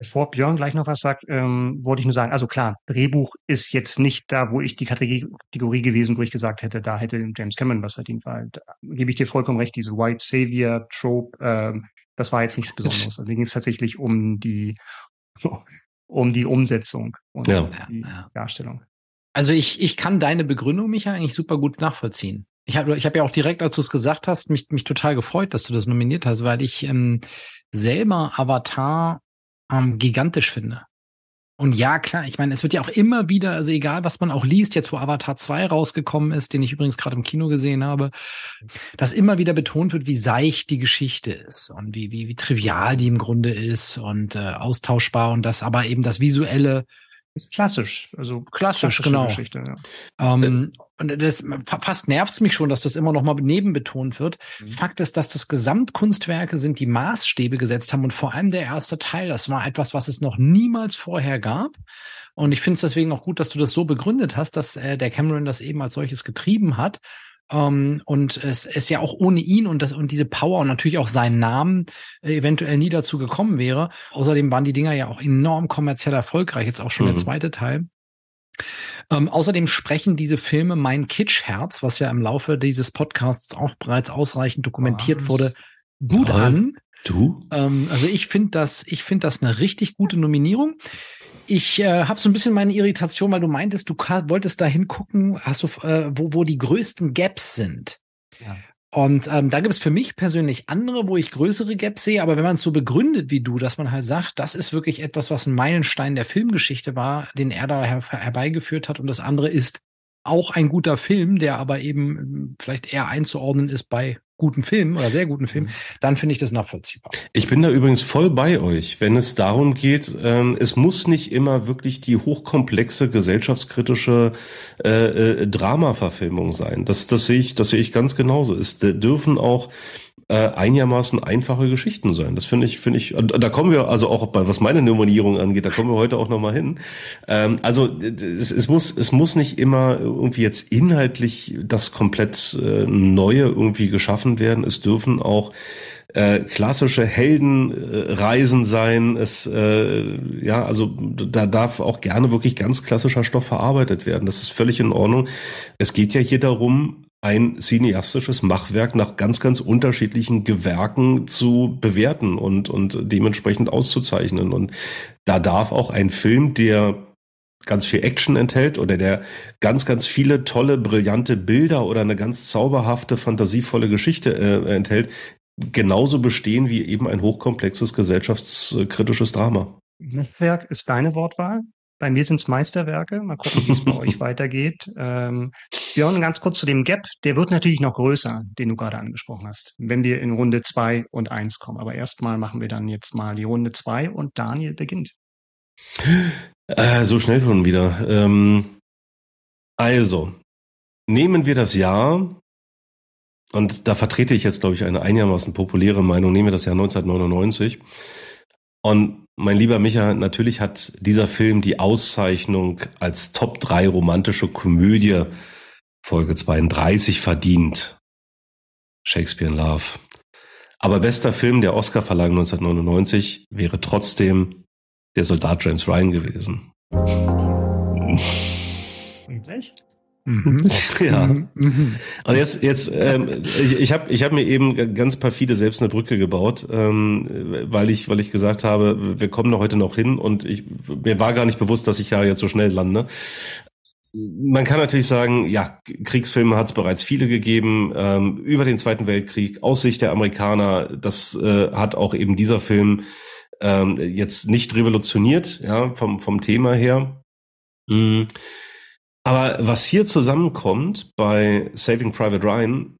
Bevor Björn gleich noch was sagt, ähm, wollte ich nur sagen, also klar, Drehbuch ist jetzt nicht da, wo ich die Kategorie gewesen, wo ich gesagt hätte, da hätte James Cameron was verdient, weil da gebe ich dir vollkommen recht, diese White Savior Trope, ähm, das war jetzt nichts Besonderes. Also mir ging es tatsächlich um die, um die Umsetzung und ja. die ja. Darstellung. Also ich, ich kann deine Begründung, Micha, eigentlich super gut nachvollziehen. Ich habe ich hab ja auch direkt, als du es gesagt hast, mich, mich total gefreut, dass du das nominiert hast, weil ich ähm, selber Avatar ähm, gigantisch finde. Und ja, klar, ich meine, es wird ja auch immer wieder, also egal, was man auch liest, jetzt wo Avatar 2 rausgekommen ist, den ich übrigens gerade im Kino gesehen habe, dass immer wieder betont wird, wie seicht die Geschichte ist und wie, wie, wie trivial die im Grunde ist und äh, austauschbar und das aber eben das Visuelle ist klassisch, also klassisch, genau. Geschichte, ja. ähm, und das fast nervt mich schon, dass das immer noch mal nebenbetont wird. Mhm. Fakt ist, dass das Gesamtkunstwerke sind, die Maßstäbe gesetzt haben und vor allem der erste Teil, das war etwas, was es noch niemals vorher gab. Und ich finde es deswegen auch gut, dass du das so begründet hast, dass äh, der Cameron das eben als solches getrieben hat ähm, und es, es ja auch ohne ihn und, das, und diese Power und natürlich auch seinen Namen äh, eventuell nie dazu gekommen wäre. Außerdem waren die Dinger ja auch enorm kommerziell erfolgreich, jetzt auch schon mhm. der zweite Teil. Ähm, außerdem sprechen diese Filme mein Kitschherz, was ja im Laufe dieses Podcasts auch bereits ausreichend dokumentiert was? wurde, gut Toll. an. Du? Ähm, also ich finde das, ich finde das eine richtig gute Nominierung. Ich äh, habe so ein bisschen meine Irritation, weil du meintest, du wolltest da hingucken, hast du, äh, wo, wo die größten Gaps sind. Ja. Und ähm, da gibt es für mich persönlich andere, wo ich größere Gaps sehe, aber wenn man es so begründet wie du, dass man halt sagt, das ist wirklich etwas, was ein Meilenstein der Filmgeschichte war, den er da her herbeigeführt hat. Und das andere ist auch ein guter Film, der aber eben ähm, vielleicht eher einzuordnen ist bei guten Film oder sehr guten Film, mhm. dann finde ich das nachvollziehbar. Ich bin da übrigens voll bei euch, wenn es darum geht, ähm, es muss nicht immer wirklich die hochkomplexe gesellschaftskritische äh, äh, Drama-Verfilmung sein. Das, das sehe ich, das sehe ich ganz genauso. Es dürfen auch äh, einigermaßen einfache Geschichten sein. Das finde ich, finde ich, da kommen wir also auch bei, was meine Nominierung angeht, da kommen wir heute auch nochmal hin. Ähm, also es, es muss, es muss nicht immer irgendwie jetzt inhaltlich das komplett äh, Neue irgendwie geschaffen werden. Es dürfen auch äh, klassische Heldenreisen sein. Es, äh, ja, also da darf auch gerne wirklich ganz klassischer Stoff verarbeitet werden. Das ist völlig in Ordnung. Es geht ja hier darum, ein cineastisches Machwerk nach ganz, ganz unterschiedlichen Gewerken zu bewerten und, und dementsprechend auszuzeichnen. Und da darf auch ein Film, der ganz viel Action enthält oder der ganz, ganz viele tolle, brillante Bilder oder eine ganz zauberhafte, fantasievolle Geschichte äh, enthält, genauso bestehen wie eben ein hochkomplexes gesellschaftskritisches Drama. Machwerk ist deine Wortwahl? Bei mir sind es Meisterwerke. Mal gucken, wie es bei euch weitergeht. Ähm, Björn, ganz kurz zu dem Gap. Der wird natürlich noch größer, den du gerade angesprochen hast, wenn wir in Runde zwei und eins kommen. Aber erstmal machen wir dann jetzt mal die Runde zwei und Daniel beginnt. Äh, so schnell schon wieder. Ähm, also, nehmen wir das Jahr, und da vertrete ich jetzt, glaube ich, eine einigermaßen populäre Meinung, nehmen wir das Jahr 1999. Und mein lieber Micha, natürlich hat dieser Film die Auszeichnung als Top 3 romantische Komödie Folge 32 verdient. Shakespeare in Love. Aber bester Film der Oscar-Verleihung 1999 wäre trotzdem der Soldat James Ryan gewesen. Wirklich? Mhm. Ja. Mhm. Und jetzt, jetzt, ähm, ich, ich habe, ich hab mir eben ganz perfide selbst eine Brücke gebaut, ähm, weil ich, weil ich gesagt habe, wir kommen da heute noch hin und ich, mir war gar nicht bewusst, dass ich ja jetzt so schnell lande. Man kann natürlich sagen, ja, Kriegsfilme hat es bereits viele gegeben ähm, über den Zweiten Weltkrieg aus Sicht der Amerikaner. Das äh, hat auch eben dieser Film ähm, jetzt nicht revolutioniert, ja, vom vom Thema her. Mhm. Aber was hier zusammenkommt bei Saving Private Ryan,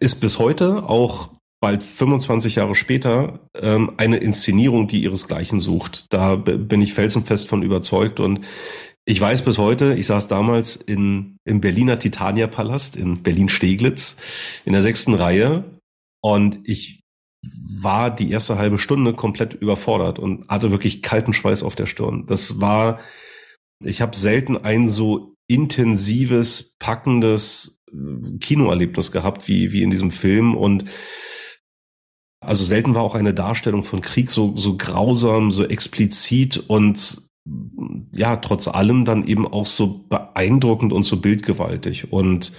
ist bis heute auch bald 25 Jahre später ähm, eine Inszenierung, die ihresgleichen sucht. Da bin ich felsenfest von überzeugt und ich weiß bis heute, ich saß damals in, im Berliner Titania Palast in Berlin-Steglitz in der sechsten Reihe und ich war die erste halbe Stunde komplett überfordert und hatte wirklich kalten Schweiß auf der Stirn. Das war, ich habe selten ein so intensives, packendes äh, Kinoerlebnis gehabt, wie, wie in diesem Film. Und also selten war auch eine Darstellung von Krieg so, so grausam, so explizit und ja, trotz allem dann eben auch so beeindruckend und so bildgewaltig. Und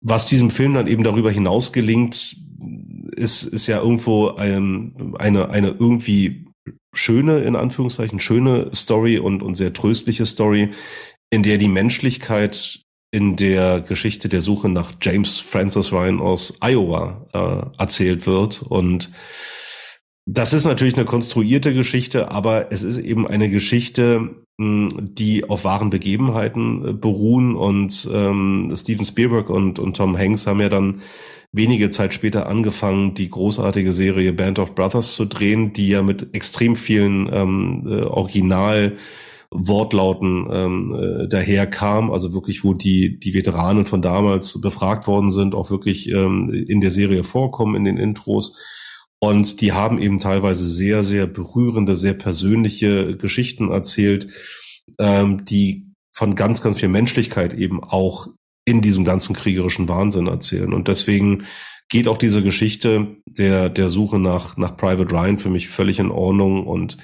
was diesem Film dann eben darüber hinaus gelingt, ist, ist ja irgendwo ein, eine, eine irgendwie schöne, in Anführungszeichen, schöne Story und, und sehr tröstliche Story, in der die Menschlichkeit in der Geschichte der Suche nach James Francis Ryan aus Iowa äh, erzählt wird. Und das ist natürlich eine konstruierte Geschichte, aber es ist eben eine Geschichte, hm, die auf wahren Begebenheiten äh, beruhen. Und ähm, Steven Spielberg und, und Tom Hanks haben ja dann wenige Zeit später angefangen, die großartige Serie Band of Brothers zu drehen, die ja mit extrem vielen ähm, äh, Original Wortlauten ähm, äh, daherkam, also wirklich, wo die, die Veteranen von damals befragt worden sind, auch wirklich ähm, in der Serie vorkommen, in den Intros. Und die haben eben teilweise sehr, sehr berührende, sehr persönliche Geschichten erzählt, ähm, die von ganz, ganz viel Menschlichkeit eben auch in diesem ganzen kriegerischen Wahnsinn erzählen. Und deswegen geht auch diese Geschichte der, der Suche nach, nach Private Ryan für mich völlig in Ordnung und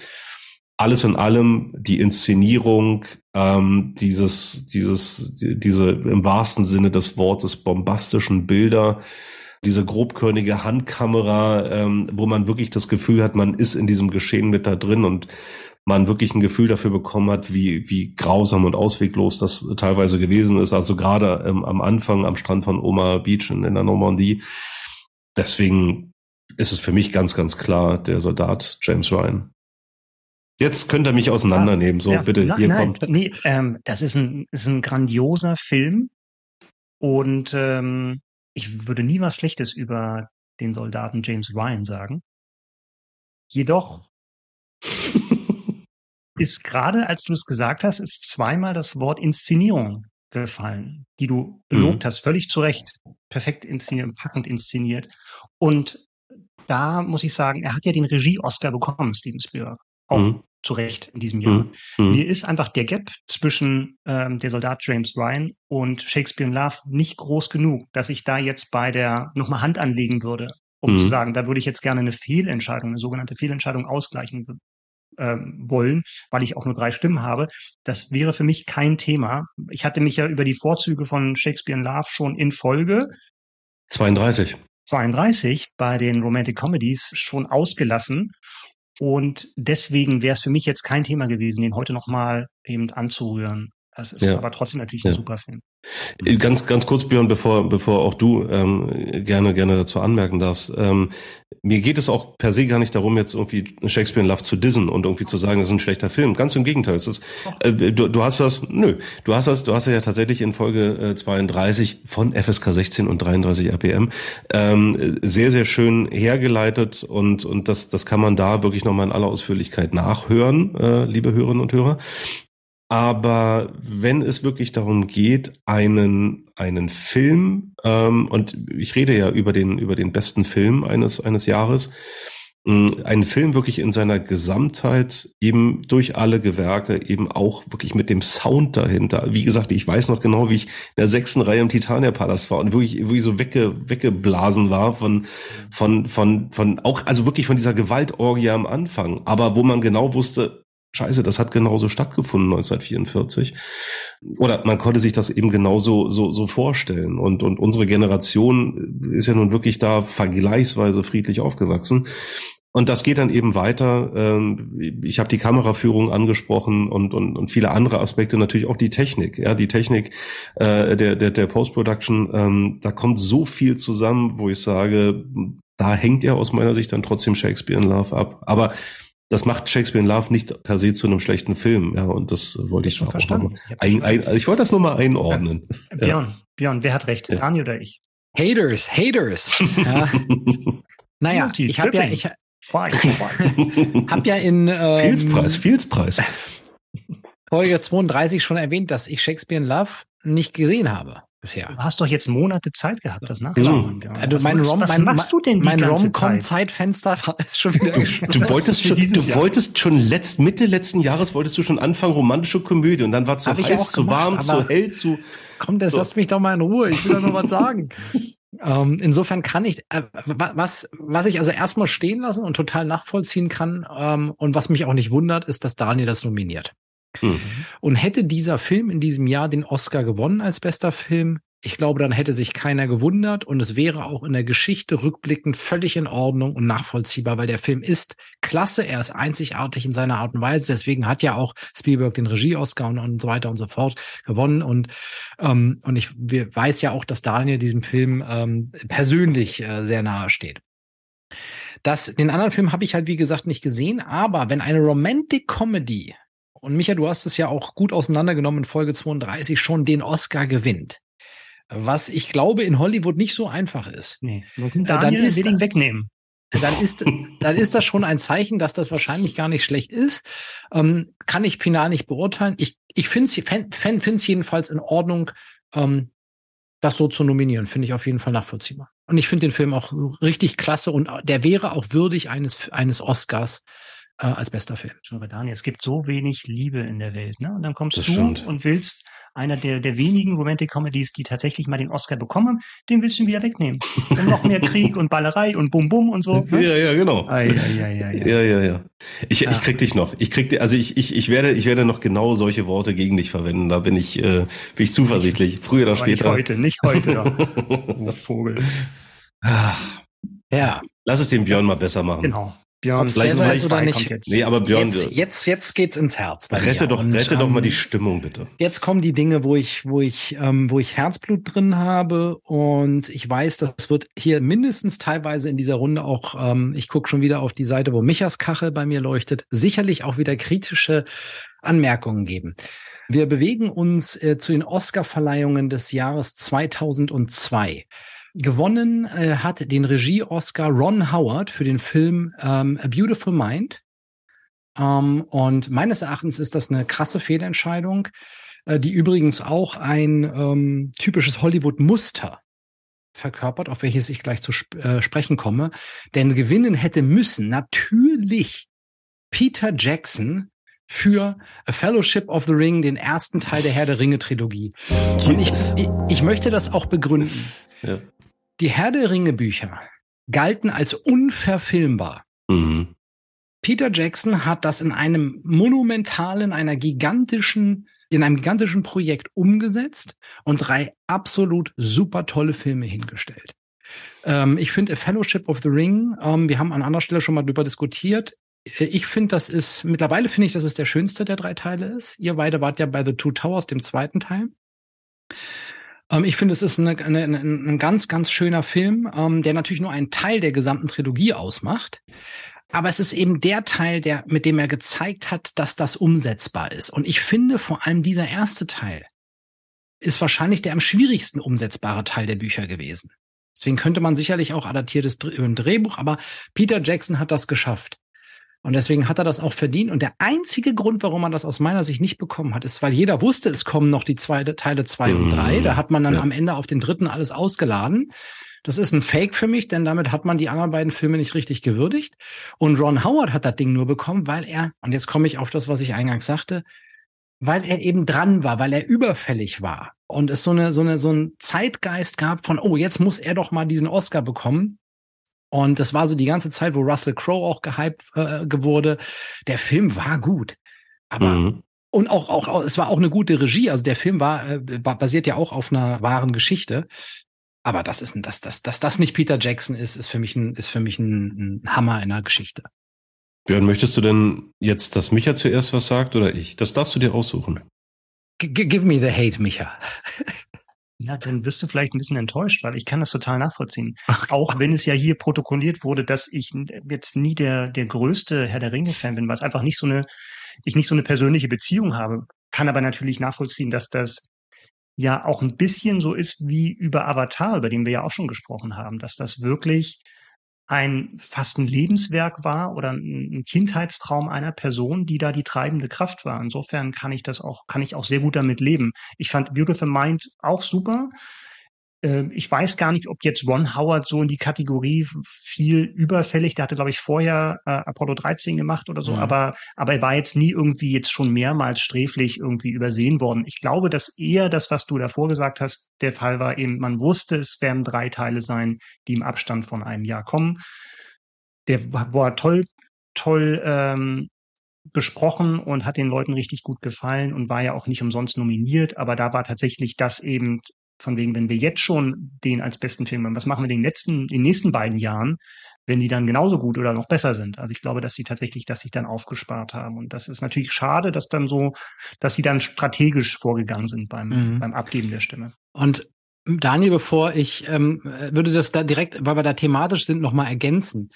alles in allem die Inszenierung, ähm, dieses, dieses, diese im wahrsten Sinne des Wortes bombastischen Bilder, diese grobkörnige Handkamera, ähm, wo man wirklich das Gefühl hat, man ist in diesem Geschehen mit da drin und man wirklich ein Gefühl dafür bekommen hat, wie, wie grausam und ausweglos das teilweise gewesen ist. Also gerade ähm, am Anfang am Strand von Omaha Beach in, in der Normandie. Deswegen ist es für mich ganz, ganz klar der Soldat James Ryan. Jetzt könnt ihr mich auseinandernehmen. So, ja, bitte, hier nein, kommt. Nee, ähm, das ist ein, ist ein grandioser Film. Und ähm, ich würde nie was Schlechtes über den Soldaten James Ryan sagen. Jedoch ist gerade, als du es gesagt hast, ist zweimal das Wort Inszenierung gefallen, die du gelobt mhm. hast, völlig zu Recht. Perfekt inszeniert, packend inszeniert. Und da muss ich sagen, er hat ja den Regie-Oscar bekommen, Steven Spielberg. Auch mhm. zu Recht in diesem Jahr. Mhm. mhm. Mir ist einfach der Gap zwischen ähm, der Soldat James Ryan und Shakespeare in Love nicht groß genug, dass ich da jetzt bei der nochmal Hand anlegen würde um mhm. zu sagen, da würde ich jetzt gerne eine Fehlentscheidung, eine sogenannte Fehlentscheidung ausgleichen ähm, wollen, weil ich auch nur drei Stimmen habe. Das wäre für mich kein Thema. Ich hatte mich ja über die Vorzüge von Shakespeare in Love schon in Folge 32. 32 bei den Romantic Comedies schon ausgelassen. Und deswegen wäre es für mich jetzt kein Thema gewesen, den heute nochmal eben anzurühren. Das ist ja. aber trotzdem natürlich ein ja. super Film. Äh, ganz, ganz kurz, Björn, bevor, bevor auch du ähm, gerne, gerne dazu anmerken darfst. Ähm, mir geht es auch per se gar nicht darum, jetzt irgendwie Shakespeare in Love zu dissen und irgendwie zu sagen, das ist ein schlechter Film. Ganz im Gegenteil. Es ist, äh, du, du hast das, nö, du hast das, du hast ja tatsächlich in Folge äh, 32 von FSK 16 und 33 RPM ähm, sehr, sehr schön hergeleitet und, und das, das kann man da wirklich nochmal in aller Ausführlichkeit nachhören, äh, liebe Hörerinnen und Hörer. Aber wenn es wirklich darum geht, einen, einen Film, ähm, und ich rede ja über den, über den besten Film eines, eines Jahres, einen Film wirklich in seiner Gesamtheit eben durch alle Gewerke eben auch wirklich mit dem Sound dahinter. Wie gesagt, ich weiß noch genau, wie ich in der sechsten Reihe im Titania Palace war und wirklich, wirklich so wegge, weggeblasen war von, von, von, von auch, also wirklich von dieser Gewaltorgie am Anfang. Aber wo man genau wusste, Scheiße, das hat genauso stattgefunden 1944. Oder man konnte sich das eben genauso so, so vorstellen. Und, und unsere Generation ist ja nun wirklich da vergleichsweise friedlich aufgewachsen. Und das geht dann eben weiter. Ähm, ich habe die Kameraführung angesprochen und, und, und viele andere Aspekte, natürlich auch die Technik. Ja, die Technik äh, der, der, der Post-Production, ähm, da kommt so viel zusammen, wo ich sage, da hängt ja aus meiner Sicht dann trotzdem Shakespeare in Love ab. Aber das macht Shakespeare in Love nicht per se zu einem schlechten Film. Ja, und das wollte ich, schon verstanden. Ich, ein, ein, also ich wollte das nur mal einordnen. Ja. Björn, ja. Björn, wer hat recht? Ja. Dani oder ich? Haters, Haters. Ja. naja, ich habe ja, ich habe ja in ähm, Fieldspreis, Fieldspreis. Folge 32 schon erwähnt, dass ich Shakespeare in Love nicht gesehen habe bisher. Du hast doch jetzt Monate Zeit gehabt, das nachzuschauen. Genau. Also mein Rom, was mein, machst du denn die mein Rom-Com-Zeitfenster ist schon wieder Du wolltest schon, du Jahr. wolltest schon letzt, Mitte letzten Jahres wolltest du schon anfangen romantische Komödie und dann war zu Hab heiß, zu warm, zu hell, zu. Komm, das so. lass mich doch mal in Ruhe. Ich will doch noch was sagen. Ähm, insofern kann ich, äh, was, was ich also erstmal stehen lassen und total nachvollziehen kann ähm, und was mich auch nicht wundert, ist, dass Daniel das nominiert. Mhm. Und hätte dieser Film in diesem Jahr den Oscar gewonnen als bester Film, ich glaube, dann hätte sich keiner gewundert und es wäre auch in der Geschichte rückblickend völlig in Ordnung und nachvollziehbar, weil der Film ist klasse, er ist einzigartig in seiner Art und Weise. Deswegen hat ja auch Spielberg den Regie-Oscar und, und so weiter und so fort gewonnen. Und, ähm, und ich weiß ja auch, dass Daniel diesem Film ähm, persönlich äh, sehr nahe steht. Das, den anderen Film habe ich halt, wie gesagt, nicht gesehen, aber wenn eine Romantic Comedy und Micha, du hast es ja auch gut auseinandergenommen in Folge 32, schon den Oscar gewinnt. Was ich glaube in Hollywood nicht so einfach ist. Nee, äh, Daniel dann ist, will ihn wegnehmen. Dann ist, dann ist das schon ein Zeichen, dass das wahrscheinlich gar nicht schlecht ist. Ähm, kann ich final nicht beurteilen. Ich, ich finde es jedenfalls in Ordnung, ähm, das so zu nominieren. Finde ich auf jeden Fall nachvollziehbar. Und ich finde den Film auch richtig klasse und der wäre auch würdig eines, eines Oscars äh, als bester Film. Schon aber Daniel, es gibt so wenig Liebe in der Welt, ne? Und dann kommst das du stimmt. und willst einer der, der wenigen Romantic Comedies, die tatsächlich mal den Oscar bekommen, den willst du wieder wegnehmen. Und noch mehr Krieg und Ballerei und Bum Bum und so. Ne? Ja, ja, genau. Ai, ai, ai, ai, Ja, ja, ja. Ich, ich krieg dich noch. Ich krieg, also ich, ich, ich werde, ich werde noch genau solche Worte gegen dich verwenden. Da bin ich, äh, bin ich zuversichtlich. Früher oder später. Nicht heute, nicht heute. oh, Vogel. Ach. Ja. Lass es dem Björn mal besser machen. Genau. Björn, vielleicht, vielleicht oder nicht. Jetzt. Nee, aber Björn, jetzt, jetzt, jetzt geht's ins Herz. Bei rette mir. doch, Und, rette ähm, doch mal die Stimmung bitte. Jetzt kommen die Dinge, wo ich, wo ich, ähm, wo ich Herzblut drin habe und ich weiß, das wird hier mindestens teilweise in dieser Runde auch. Ähm, ich gucke schon wieder auf die Seite, wo Michas Kachel bei mir leuchtet. Sicherlich auch wieder kritische Anmerkungen geben. Wir bewegen uns äh, zu den Oscar-Verleihungen des Jahres 2002. Gewonnen äh, hat den Regie-Oscar Ron Howard für den Film ähm, A Beautiful Mind. Ähm, und meines Erachtens ist das eine krasse Fehlentscheidung, äh, die übrigens auch ein ähm, typisches Hollywood-Muster verkörpert, auf welches ich gleich zu sp äh, sprechen komme. Denn gewinnen hätte müssen natürlich Peter Jackson für A Fellowship of the Ring, den ersten Teil der Herr der Ringe Trilogie. Und ich, ich, ich möchte das auch begründen. Ja. Die Herr der Ringe Bücher, galten als unverfilmbar. Mhm. Peter Jackson hat das in einem monumentalen, einer gigantischen, in einem gigantischen Projekt umgesetzt und drei absolut super tolle Filme hingestellt. Ähm, ich finde A Fellowship of the Ring, ähm, wir haben an anderer Stelle schon mal drüber diskutiert. Äh, ich finde, das ist, mittlerweile finde ich, dass es der schönste der drei Teile ist. Ihr beide wart ja bei The Two Towers, dem zweiten Teil. Ähm, ich finde, es ist eine, eine, ein ganz, ganz schöner Film, ähm, der natürlich nur einen Teil der gesamten Trilogie ausmacht. Aber es ist eben der Teil, der, mit dem er gezeigt hat, dass das umsetzbar ist. Und ich finde vor allem dieser erste Teil ist wahrscheinlich der am schwierigsten umsetzbare Teil der Bücher gewesen. Deswegen könnte man sicherlich auch adaptiertes Drehbuch, aber Peter Jackson hat das geschafft. Und deswegen hat er das auch verdient. Und der einzige Grund, warum man das aus meiner Sicht nicht bekommen hat, ist, weil jeder wusste, es kommen noch die zweite Teile zwei und drei. Mhm. Da hat man dann ja. am Ende auf den dritten alles ausgeladen. Das ist ein Fake für mich, denn damit hat man die anderen beiden Filme nicht richtig gewürdigt. Und Ron Howard hat das Ding nur bekommen, weil er, und jetzt komme ich auf das, was ich eingangs sagte, weil er eben dran war, weil er überfällig war. Und es so eine, so eine, so ein Zeitgeist gab von, oh, jetzt muss er doch mal diesen Oscar bekommen. Und das war so die ganze Zeit, wo Russell Crowe auch gehypt äh, wurde. Der Film war gut. Aber mhm. und auch, auch, es war auch eine gute Regie. Also der Film war, äh, basiert ja auch auf einer wahren Geschichte. Aber das ist ein, dass, dass, dass das nicht Peter Jackson ist, ist für mich ein, ist für mich ein, ein Hammer in der Geschichte. Björn, möchtest du denn jetzt, dass Micha zuerst was sagt oder ich? Das darfst du dir aussuchen. G give me the hate, Micha. Ja, dann bist du vielleicht ein bisschen enttäuscht, weil ich kann das total nachvollziehen. Ach, auch wenn es ja hier protokolliert wurde, dass ich jetzt nie der, der größte Herr der Ringe-Fan bin, weil es einfach nicht so eine, ich nicht so eine persönliche Beziehung habe. Kann aber natürlich nachvollziehen, dass das ja auch ein bisschen so ist wie über Avatar, über den wir ja auch schon gesprochen haben, dass das wirklich ein fast ein Lebenswerk war oder ein Kindheitstraum einer Person, die da die treibende Kraft war. Insofern kann ich das auch, kann ich auch sehr gut damit leben. Ich fand Beautiful Mind auch super. Ähm, ich weiß gar nicht, ob jetzt Ron Howard so in die Kategorie viel überfällig, der hatte, glaube ich, vorher äh, Apollo 13 gemacht oder so, ja. aber, aber er war jetzt nie irgendwie jetzt schon mehrmals sträflich irgendwie übersehen worden. Ich glaube, dass eher das, was du davor gesagt hast, der Fall war eben, man wusste, es werden drei Teile sein, die im Abstand von einem Jahr kommen. Der war toll, toll ähm, besprochen und hat den Leuten richtig gut gefallen und war ja auch nicht umsonst nominiert, aber da war tatsächlich das eben von wegen, wenn wir jetzt schon den als besten Film haben, was machen wir in den letzten, den nächsten beiden Jahren, wenn die dann genauso gut oder noch besser sind. Also ich glaube, dass sie tatsächlich, dass sich dann aufgespart haben. Und das ist natürlich schade, dass dann so, dass sie dann strategisch vorgegangen sind beim, mhm. beim Abgeben der Stimme. Und Daniel, bevor ich ähm, würde das da direkt, weil wir da thematisch sind, nochmal ergänzen.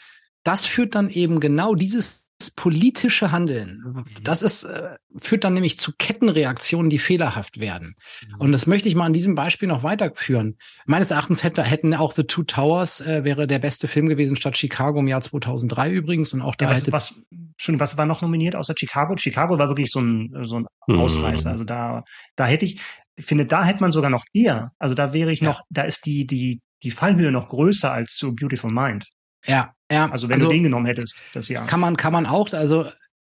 Das führt dann eben genau dieses politische Handeln, mhm. das ist, äh, führt dann nämlich zu Kettenreaktionen, die fehlerhaft werden. Mhm. Und das möchte ich mal an diesem Beispiel noch weiterführen. Meines Erachtens hätte, hätten auch The Two Towers äh, wäre der beste Film gewesen statt Chicago im Jahr 2003 übrigens und auch da ja, was, hätte was, schon was war noch nominiert außer Chicago? Chicago war wirklich so ein so ein mhm. Ausreißer. Also da da hätte ich ich finde, da hätte man sogar noch eher, also da wäre ich ja. noch, da ist die die die Fallhöhe noch größer als zu Beautiful Mind. Ja, ja. Also wenn also, du den genommen hättest, das Jahr. Kann man, kann man auch, also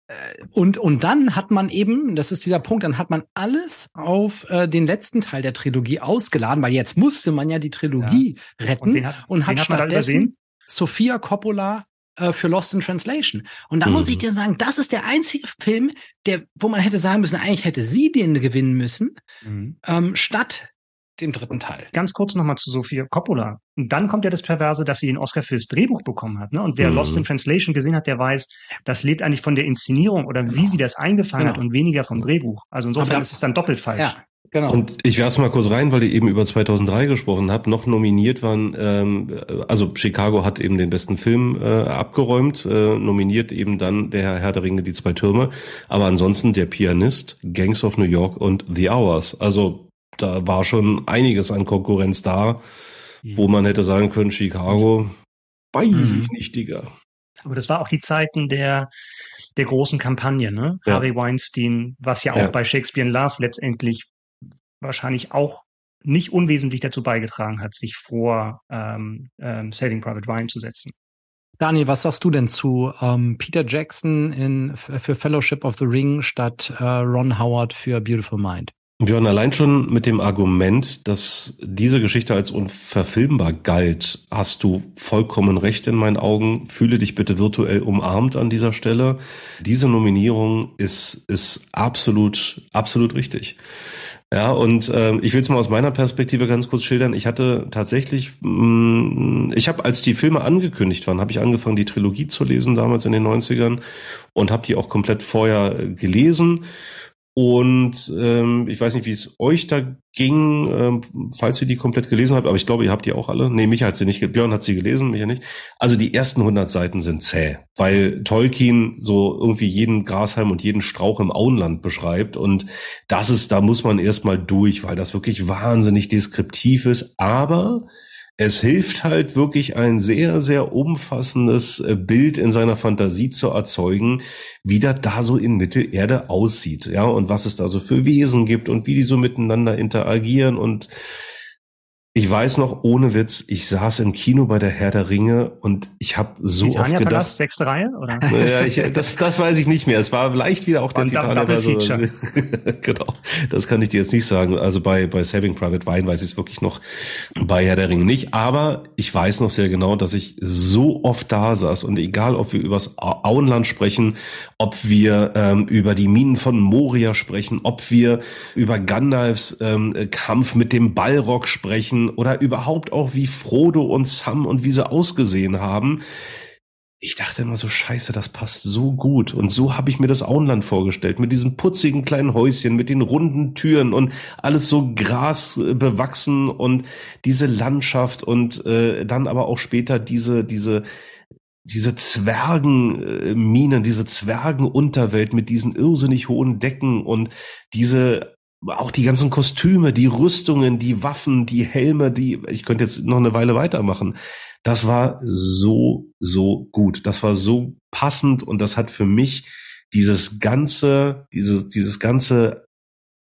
äh, und, und dann hat man eben, das ist dieser Punkt, dann hat man alles auf äh, den letzten Teil der Trilogie ausgeladen, weil jetzt musste man ja die Trilogie ja. retten und, hat, und hat stattdessen Sophia Coppola äh, für Lost in Translation. Und da mhm. muss ich dir sagen, das ist der einzige Film, der, wo man hätte sagen müssen, eigentlich hätte sie den gewinnen müssen, mhm. ähm, statt dem dritten Teil. Ganz kurz nochmal zu Sophia Coppola. Und dann kommt ja das Perverse, dass sie den Oscar fürs Drehbuch bekommen hat. Ne? Und wer mhm. Lost in Translation gesehen hat, der weiß, das lebt eigentlich von der Inszenierung oder wie genau. sie das eingefangen genau. hat und weniger vom Drehbuch. Also insofern ist es dann doppelt falsch. Ja. Genau. Und ich werfe mal kurz rein, weil ihr eben über 2003 gesprochen habt. Noch nominiert waren, ähm, also Chicago hat eben den besten Film äh, abgeräumt, äh, nominiert eben dann der Herr der Ringe, die zwei Türme. Aber ansonsten der Pianist, Gangs of New York und The Hours. Also da war schon einiges an Konkurrenz da, mhm. wo man hätte sagen können, Chicago, weiß mhm. ich nicht, Digga. Aber das war auch die Zeiten der, der großen Kampagne, ne? Ja. Harvey Weinstein, was ja auch ja. bei Shakespeare in Love letztendlich wahrscheinlich auch nicht unwesentlich dazu beigetragen hat, sich vor ähm, ähm, Saving Private Ryan zu setzen. Daniel, was sagst du denn zu ähm, Peter Jackson in, für Fellowship of the Ring statt äh, Ron Howard für Beautiful Mind? Björn, allein schon mit dem Argument, dass diese Geschichte als unverfilmbar galt, hast du vollkommen recht in meinen Augen. Fühle dich bitte virtuell umarmt an dieser Stelle. Diese Nominierung ist, ist absolut, absolut richtig. Ja, und äh, ich will es mal aus meiner Perspektive ganz kurz schildern. Ich hatte tatsächlich, mh, mm, ich habe, als die Filme angekündigt waren, habe ich angefangen, die Trilogie zu lesen, damals in den 90ern, und habe die auch komplett vorher gelesen und ähm, ich weiß nicht, wie es euch da ging, ähm, falls ihr die komplett gelesen habt, aber ich glaube, ihr habt die auch alle. Nee, mich hat sie nicht, Björn hat sie gelesen, mich ja nicht. Also die ersten 100 Seiten sind zäh, weil Tolkien so irgendwie jeden Grashalm und jeden Strauch im Auenland beschreibt und das ist, da muss man erstmal durch, weil das wirklich wahnsinnig deskriptiv ist, aber es hilft halt wirklich ein sehr, sehr umfassendes äh, Bild in seiner Fantasie zu erzeugen, wie das da so in Mittelerde aussieht, ja, und was es da so für Wesen gibt und wie die so miteinander interagieren und ich weiß noch, ohne Witz, ich saß im Kino bei der Herr der Ringe und ich habe so Titania oft gedacht. Palast, sechste Reihe, oder? Ja, ich, das, das weiß ich nicht mehr. Es war leicht wieder auch der Titanic. So, genau, das kann ich dir jetzt nicht sagen. Also bei, bei Saving Private Wine weiß ich es wirklich noch, bei Herr der Ringe nicht. Aber ich weiß noch sehr genau, dass ich so oft da saß und egal, ob wir übers Auenland sprechen, ob wir ähm, über die Minen von Moria sprechen, ob wir über Gandalfs ähm, Kampf mit dem Balrog sprechen, oder überhaupt auch wie Frodo und Sam und wie sie ausgesehen haben. Ich dachte immer so, scheiße, das passt so gut. Und so habe ich mir das Auenland vorgestellt, mit diesem putzigen kleinen Häuschen, mit den runden Türen und alles so Gras bewachsen und diese Landschaft und äh, dann aber auch später diese, diese, diese Zwergenminen, diese Zwergenunterwelt mit diesen irrsinnig hohen Decken und diese auch die ganzen Kostüme, die Rüstungen, die Waffen, die Helme, die, ich könnte jetzt noch eine Weile weitermachen. Das war so, so gut. Das war so passend und das hat für mich dieses ganze, dieses, dieses ganze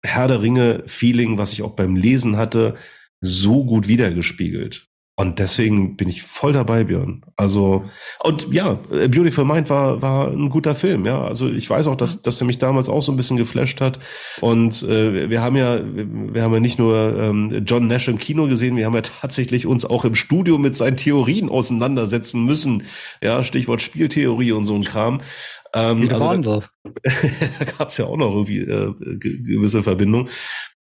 Herr der Ringe Feeling, was ich auch beim Lesen hatte, so gut wiedergespiegelt. Und deswegen bin ich voll dabei, Björn. Also, und ja, Beautiful Mind war, war ein guter Film, ja. Also ich weiß auch, dass, dass er mich damals auch so ein bisschen geflasht hat. Und äh, wir haben ja, wir haben ja nicht nur ähm, John Nash im Kino gesehen, wir haben ja tatsächlich uns auch im Studio mit seinen Theorien auseinandersetzen müssen. Ja, Stichwort Spieltheorie und so ein Kram. Ähm, also da, da gab es ja auch noch irgendwie äh, gewisse Verbindung.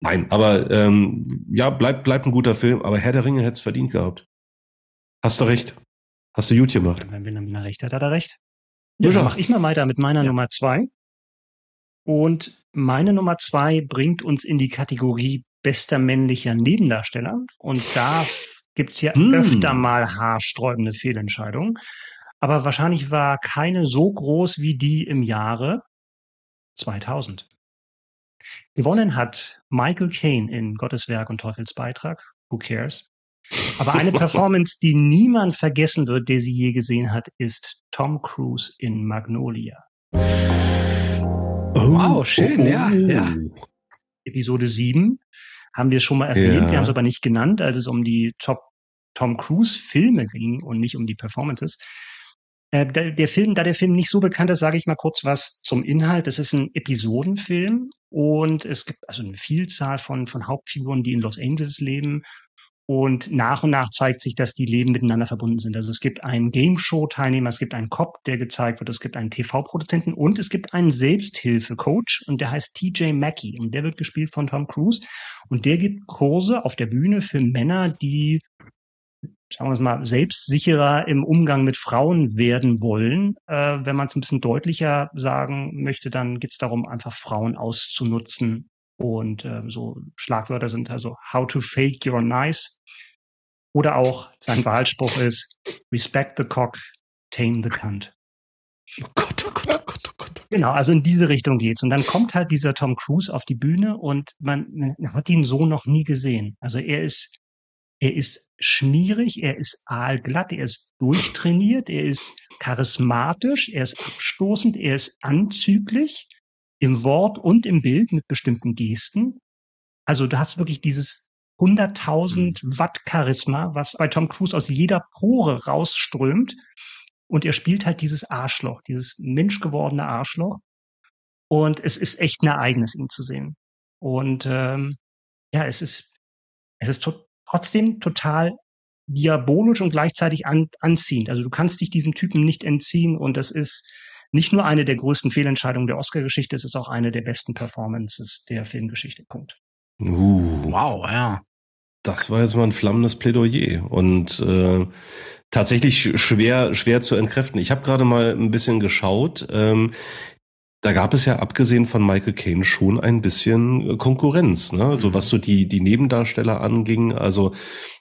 Nein, aber ähm, ja, bleibt bleibt ein guter Film, aber Herr der Ringe hätte es verdient gehabt. Hast du recht. Hast du gut gemacht. Wenn er recht hat, hat er recht. Ja, dann mache ich mal weiter mit meiner ja. Nummer zwei. Und meine Nummer zwei bringt uns in die Kategorie bester männlicher Nebendarsteller. Und da gibt's ja hm. öfter mal haarsträubende Fehlentscheidungen aber wahrscheinlich war keine so groß wie die im Jahre 2000. Gewonnen hat Michael Caine in Gottes Werk und Teufels Beitrag. Who cares? Aber eine Performance, die niemand vergessen wird, der sie je gesehen hat, ist Tom Cruise in Magnolia. Oh, wow, schön, oh, oh. ja, ja. Episode 7 haben wir schon mal erwähnt, ja. wir haben es aber nicht genannt, als es um die Top Tom Cruise Filme ging und nicht um die Performances. Äh, der, der, Film, da der Film nicht so bekannt ist, sage ich mal kurz was zum Inhalt. Es ist ein Episodenfilm und es gibt also eine Vielzahl von, von Hauptfiguren, die in Los Angeles leben. Und nach und nach zeigt sich, dass die Leben miteinander verbunden sind. Also es gibt einen Game Show Teilnehmer, es gibt einen Cop, der gezeigt wird, es gibt einen TV-Produzenten und es gibt einen Selbsthilfe-Coach und der heißt TJ Mackey und der wird gespielt von Tom Cruise und der gibt Kurse auf der Bühne für Männer, die sagen wir es mal, selbstsicherer im Umgang mit Frauen werden wollen. Äh, wenn man es ein bisschen deutlicher sagen möchte, dann geht es darum, einfach Frauen auszunutzen. Und äh, so Schlagwörter sind also how to fake you're nice. Oder auch sein Wahlspruch ist respect the cock, tame the cunt. Oh Gott, oh Gott, oh Gott, oh Gott. Genau, also in diese Richtung geht's. Und dann kommt halt dieser Tom Cruise auf die Bühne und man, man hat ihn so noch nie gesehen. Also er ist er ist schmierig, er ist aalglatt, er ist durchtrainiert, er ist charismatisch, er ist abstoßend, er ist anzüglich im Wort und im Bild mit bestimmten Gesten. Also du hast wirklich dieses 100.000 mhm. Watt Charisma, was bei Tom Cruise aus jeder Pore rausströmt. Und er spielt halt dieses Arschloch, dieses menschgewordene Arschloch. Und es ist echt ein Ereignis, ihn zu sehen. Und ähm, ja, es ist, es ist to trotzdem total diabolisch und gleichzeitig an, anziehend. Also du kannst dich diesem Typen nicht entziehen und das ist nicht nur eine der größten Fehlentscheidungen der Oscar-Geschichte, es ist auch eine der besten Performances der Filmgeschichte. Punkt. Uh, Wow, ja. das war jetzt mal ein flammendes Plädoyer und äh, tatsächlich schwer schwer zu entkräften. Ich habe gerade mal ein bisschen geschaut. Ähm, da gab es ja abgesehen von Michael Caine schon ein bisschen Konkurrenz, ne? Also was so die die Nebendarsteller anging. Also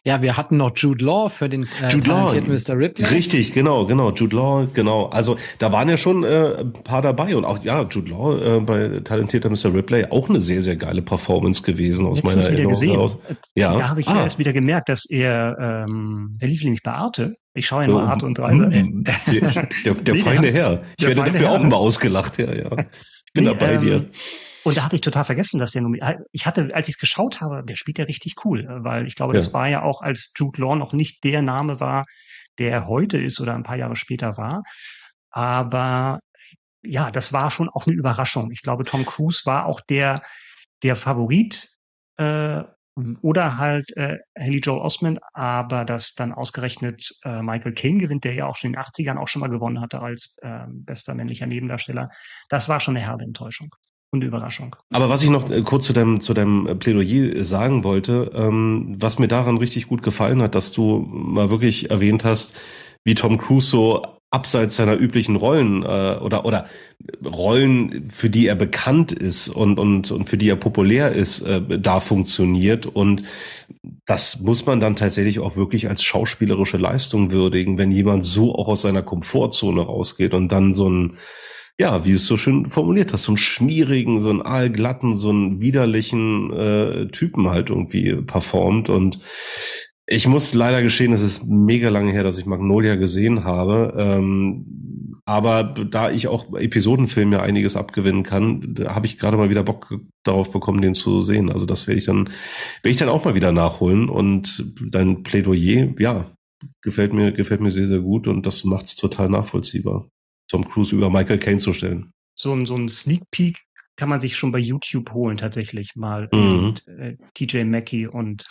Ja, wir hatten noch Jude Law für den äh, Jude Law. talentierten Mr. Ripley. Richtig, genau, genau. Jude Law, genau. Also da waren ja schon äh, ein paar dabei und auch ja, Jude Law äh, bei talentierter Mr. Ripley auch eine sehr sehr geile Performance gewesen aus Letztens meiner wieder Erinnerung gesehen. heraus. Ja. Da habe ich Ah. erst wieder gemerkt, dass er, ähm, der lief nämlich bei Arte. Ich schaue ja nur Oh, Arte und Reise. mm, Der, der, Nee, feine Herr. Ich werde dafür Herr, auch immer ausgelacht, ja, ja. Ich bin Nee, da bei ähm, dir. Und da hatte ich total vergessen, dass der nominiert. Ich hatte, als ich es geschaut habe, der spielt ja richtig cool, äh, weil ich glaube, Ja. das war ja auch, als Jude Law noch nicht der Name war, der er heute ist oder ein paar Jahre später war. Aber ja, das war schon auch eine Überraschung. Ich glaube, Tom Cruise war auch der, der Favorit äh, oder halt äh, Haley Joel Osment, aber dass dann ausgerechnet äh, Michael Caine gewinnt, der ja auch schon in den 80ern auch schon mal gewonnen hatte als äh, bester männlicher Nebendarsteller, das war schon eine herbe Enttäuschung und Überraschung. Aber was ich noch äh, kurz zu deinem, zu deinem äh, Plädoyer sagen wollte, ähm, was mir daran richtig gut gefallen hat, dass du mal wirklich erwähnt hast, wie Tom Cruise so abseits seiner üblichen Rollen äh, oder oder Rollen, für die er bekannt ist und und und für die er populär ist, äh, da funktioniert und das muss man dann tatsächlich auch wirklich als schauspielerische Leistung würdigen, wenn jemand so auch aus seiner Komfortzone rausgeht und dann so ein ja, wie es so schön formuliert hast, so einen schmierigen, so einen aalglatten, so einen widerlichen äh, Typen halt irgendwie performt. Und ich muss leider gestehen, es ist mega lange her, dass ich Magnolia gesehen habe. Ähm, aber da ich auch Episodenfilm ja einiges abgewinnen kann, habe ich gerade mal wieder Bock darauf bekommen, den zu sehen. Also das werde ich dann, werde ich dann auch mal wieder nachholen. Und dein Plädoyer, ja, gefällt mir, gefällt mir sehr, sehr gut und das macht's total nachvollziehbar. Tom Cruise über Michael Caine zu stellen. So, ein- so ein Sneak Peek kann man sich schon bei YouTube holen, tatsächlich mal Mhm. mit, äh, TJ Mackey und,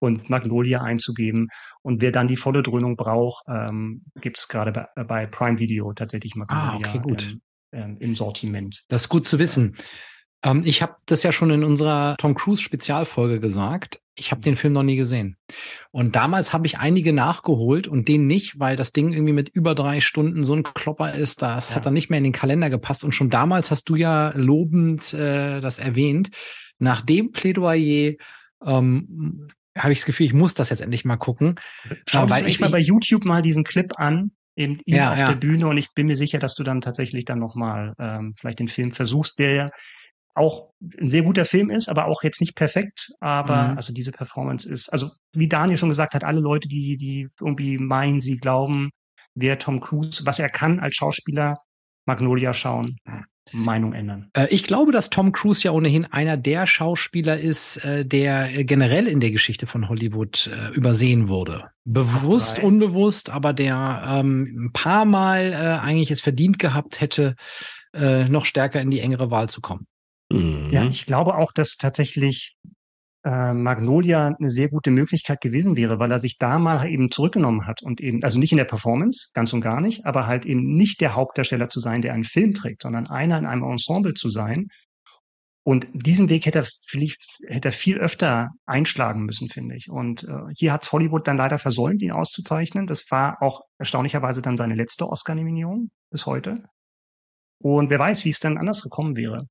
und Magnolia einzugeben. Und wer dann die volle Dröhnung braucht, ähm, gibt es gerade bei, bei Prime Video tatsächlich Magnolia Ah, okay, gut. Ähm, im Sortiment. Das ist gut zu wissen. Ähm, ich habe das ja schon in unserer Tom Cruise Spezialfolge gesagt. Ich habe den Film noch nie gesehen. Und damals habe ich einige nachgeholt und den nicht, weil das Ding irgendwie mit über drei Stunden so ein Klopper ist. Das Ja. hat dann nicht mehr in den Kalender gepasst. Und schon damals hast du ja lobend äh, das erwähnt. Nach dem Plädoyer ähm, habe ich das Gefühl, ich muss das jetzt endlich mal gucken. Schau Ja, dir ich- mal bei YouTube mal diesen Clip an, eben ihn Ja, auf ja. der Bühne und ich bin mir sicher, dass du dann tatsächlich dann nochmal ähm, vielleicht den Film versuchst, der ja auch ein sehr guter Film ist, aber auch jetzt nicht perfekt. Aber Mhm. also diese Performance ist, also wie Daniel schon gesagt hat, alle Leute, die, die irgendwie meinen, sie glauben, wer Tom Cruise, was er kann als Schauspieler, Magnolia schauen, Meinung ändern. Äh, Ich glaube, dass Tom Cruise ja ohnehin einer der Schauspieler ist, äh, der äh, generell in der Geschichte von Hollywood äh, übersehen wurde. Bewusst, Ach, unbewusst, aber der ähm, ein paar Mal äh, eigentlich es verdient gehabt hätte, äh, noch stärker in die engere Wahl zu kommen. Mhm. Ja, ich glaube auch, dass tatsächlich äh, Magnolia eine sehr gute Möglichkeit gewesen wäre, weil er sich da mal eben zurückgenommen hat und eben, also nicht in der Performance, ganz und gar nicht, aber halt eben nicht der Hauptdarsteller zu sein, der einen Film trägt, sondern einer in einem Ensemble zu sein. Und diesen Weg hätte er, viel, hätte er viel öfter einschlagen müssen, finde ich. Und äh, hier hat's Hollywood dann leider versäumt, ihn auszuzeichnen. Das war auch erstaunlicherweise dann seine letzte Oscar-Nominierung bis heute. Und wer weiß, wie es dann anders gekommen wäre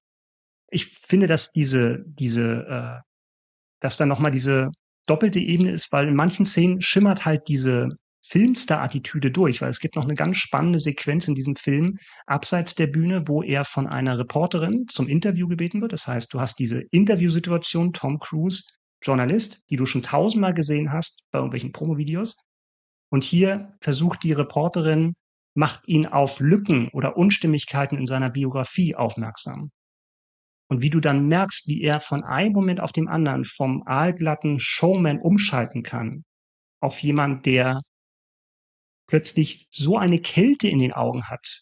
ich finde, dass diese, diese, äh, dass dann nochmal diese doppelte Ebene ist, weil in manchen Szenen schimmert halt diese Filmstar-Attitüde durch, weil es gibt noch eine ganz spannende Sequenz in diesem Film abseits der Bühne, wo er von einer Reporterin zum Interview gebeten wird. Das heißt, du hast diese Interviewsituation, Tom Cruise, Journalist, die du schon tausendmal gesehen hast bei irgendwelchen Promovideos. Und hier versucht die Reporterin, macht ihn auf Lücken oder Unstimmigkeiten in seiner Biografie aufmerksam. Und wie du dann merkst, wie er von einem Moment auf dem anderen vom aalglatten Showman umschalten kann auf jemand, der plötzlich so eine Kälte in den Augen hat,